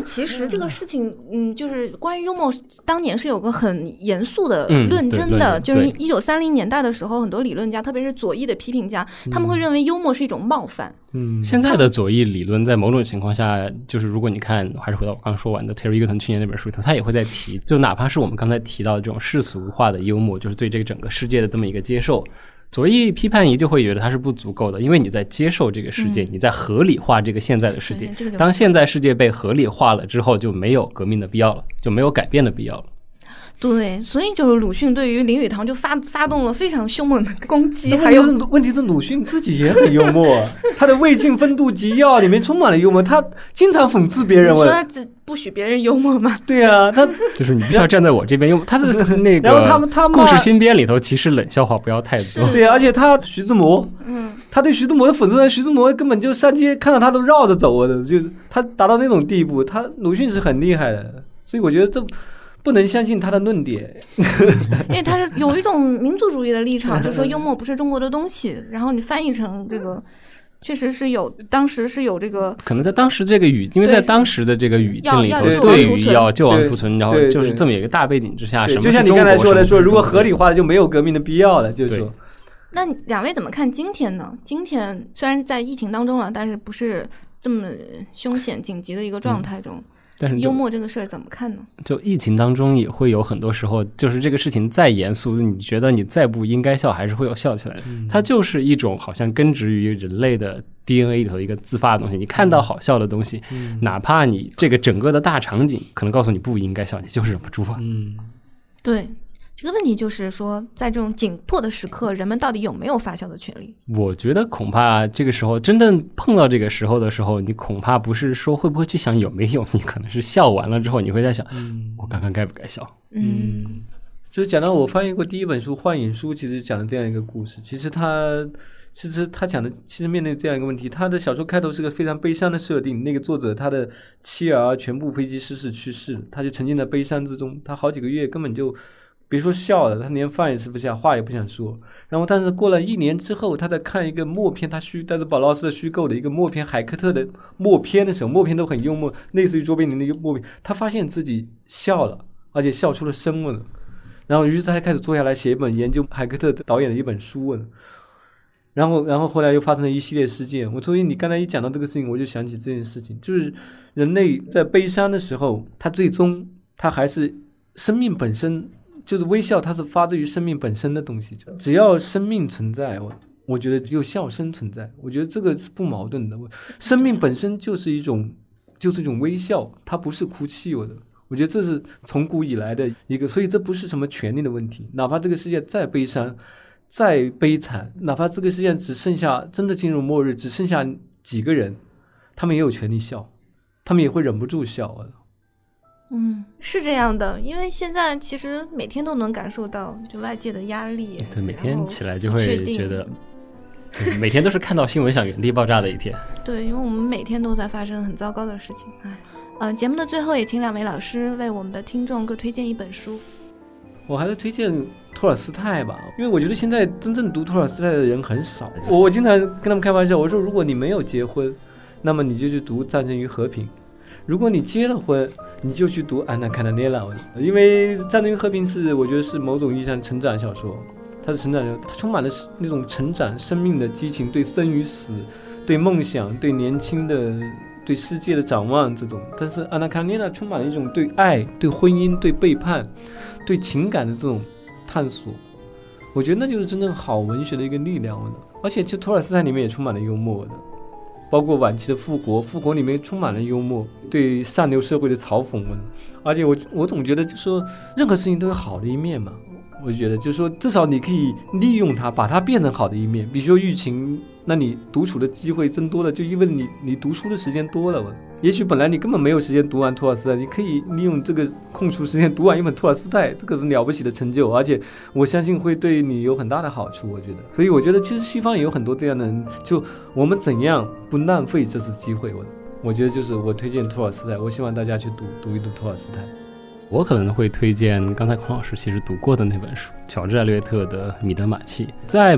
其实这个事情，嗯，就是关于幽默，当年是有个很严肃的论争的，就是一九三零年代的时候，很多理论家，特别是左翼的批评家，他们会认为幽默是一种冒犯。嗯，现在的左翼理论在某种情况下，就是如果你看，还是回到我刚刚说完的 Terry Egerton 去年那本书里头，他也会在提，就哪怕是我们刚才提到的这种世俗化的幽默，就是对这个整个世界的这么一个接受，左翼批判仪就会觉得它是不足够的，因为你在接受这个世界，你在合理化这个现在的世界，当现在世界被合理化了之后，就没有革命的必要了，就没有改变的必要了。对，所以就是鲁迅对于林语堂就发发动了非常凶猛的攻击，还有问题是鲁迅自己也很幽默，他的《魏晋风度集要》里面充满了幽默，他经常讽刺别人。我你说他只不许别人幽默吗？对啊，他就是你必须要站在我这边，幽默他的 那个然后他们他们故事新编里头，其实冷笑话不要太多。对啊，而且他徐志摩，嗯，他对徐志摩的讽刺，徐志摩根本就上街看到他都绕着走的，就他达到那种地步，他鲁迅是很厉害的，所以我觉得这不能相信他的论点。因为他是有一种民族主义的立场，就是说幽默不是中国的东西，然后你翻译成这个，确实是有，当时是有这个，可能在当时这个语，因为在当时的这个语境里头，要要救亡对图存于要救亡对图存，然后就是这么一个大背景之下，对什么就像你刚才说的，说如果合理化了，就没有革命的必要了，就是说。那两位怎么看今天呢？今天虽然在疫情当中了，但是不是这么凶险紧急的一个状态中，但是幽默这个事儿怎么看呢？就疫情当中也会有很多时候，就是这个事情再严肃，你觉得你再不应该笑，还是会有笑起来。嗯它就是一种好像根植于人类的 DNA 里头一个自发的东西。你看到好笑的东西，嗯哪怕你这个整个的大场景可能告诉你不应该笑，你就是忍不住啊。嗯，对，这个问题就是说，在这种紧迫的时刻，人们到底有没有发笑的权利？我觉得恐怕这个时候真正碰到这个时候的时候，你恐怕不是说会不会去想有没有，你可能是笑完了之后，你会在想，我刚刚该不该笑？嗯就是讲到我翻译过第一本书《幻影书》，其实讲了这样一个故事。其实他，其实他讲的，其实面对这样一个问题，他的小说开头是个非常悲伤的设定。那个作者他的妻儿全部飞机失事去世，他就沉浸在悲伤之中，他好几个月根本就别说笑了，他连饭也吃不下，话也不想说。然后，但是过了一年之后，他在看一个默片，他虚但是宝劳斯的虚构的一个默片，海克特的默片的时候，默片都很幽默，类似于卓别林的一个默片，他发现自己笑了，而且笑出了声了。然后，于是他开始坐下来写一本研究海克特导演的一本书了。然后，然后后来又发生了一系列事件。我所以你刚才一讲到这个事情，我就想起这件事情，就是人类在悲伤的时候，他最终他还是生命本身，就是微笑，它是发自于生命本身的东西。只要生命存在，我我觉得只有笑声存在。我觉得这个是不矛盾的。生命本身就是一种，就是一种微笑，它不是哭泣。我的。我觉得这是从古以来的一个，所以这不是什么权利的问题。哪怕这个世界再悲伤、再悲惨，哪怕这个世界只剩下真的进入末日，只剩下几个人，他们也有权利笑，他们也会忍不住笑。嗯，是这样的，因为现在其实每天都能感受到就外界的压力，对，每天起来就会觉得，每天都是看到新闻想原地爆炸的一天。对，因为我们每天都在发生很糟糕的事情。哎，呃，节目的最后也请两位老师为我们的听众各推荐一本书。我还是推荐托尔斯泰吧，因为我觉得现在真正读托尔斯泰的人很少。我我经常跟他们开玩笑，我说如果你没有结婚，那么你就去读《战争与和平》；如果你结了婚，你就去读《安娜·卡列尼娜》，因为《战争与和平》是我觉得是某种意义上成长小说，它是成长，它充满了那种成长生命的激情，对生与死，对梦想，对年轻的。对世界的展望这种，但是《安娜·卡列尼娜》充满了一种对爱、对婚姻、对背叛、对情感的这种探索。我觉得那就是真正好文学的一个力量。而且，就托尔斯泰里面也充满了幽默的，包括晚期的《复活》，《复活》里面充满了幽默，对上流社会的嘲讽。而且我我总觉得，就说任何事情都有好的一面嘛。我觉得，就是说，至少你可以利用它，把它变成好的一面。比如说疫情，那你独处的机会增多了，就因为你你读书的时间多了。也许本来你根本没有时间读完托尔斯泰，你可以利用这个空出时间读完一本托尔斯泰，这个是了不起的成就，而且我相信会对你有很大的好处。我觉得，所以我觉得其实西方也有很多这样的人，就我们怎样不浪费这次机会？我我觉得就是我推荐托尔斯泰，我希望大家去读读一读托尔斯泰。我可能会推荐刚才孔老师其实读过的那本书，乔治·艾略特的《米德马契》。在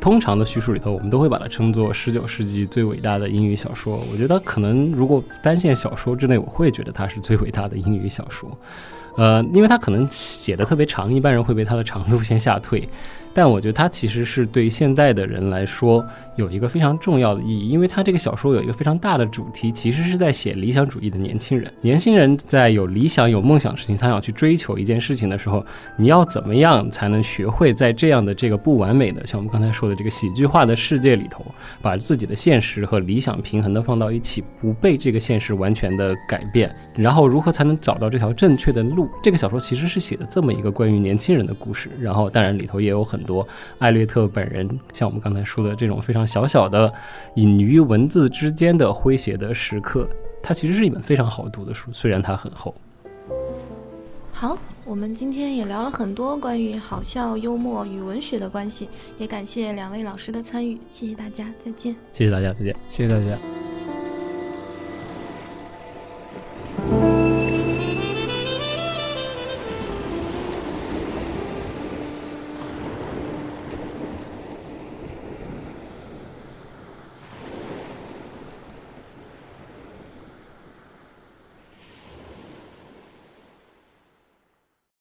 通常的叙述里头，我们都会把它称作十九世纪最伟大的英语小说。我觉得可能如果单线小说之内，我会觉得它是最伟大的英语小说。呃，因为它可能写的特别长，一般人会被它的长度先吓退。但我觉得它其实是对现代的人来说有一个非常重要的意义，因为它这个小说有一个非常大的主题，其实是在写理想主义的年轻人。年轻人在有理想、有梦想的事情，他想去追求一件事情的时候，你要怎么样才能学会在这样的这个不完美的，像我们刚才说的这个喜剧化的世界里头，把自己的现实和理想平衡的放到一起，不被这个现实完全的改变，然后如何才能找到这条正确的路？这个小说其实是写的这么一个关于年轻人的故事，然后当然里头也有很很多艾略特本人像我们刚才说的这种非常小小的隐于文字之间的诙谐的时刻它其实是一本非常好读的书虽然它很厚。好我们今天也聊了很多关于好笑幽默与文学的关系也感谢两位老师的参与谢谢大家再见。谢谢大家再见。谢谢大家。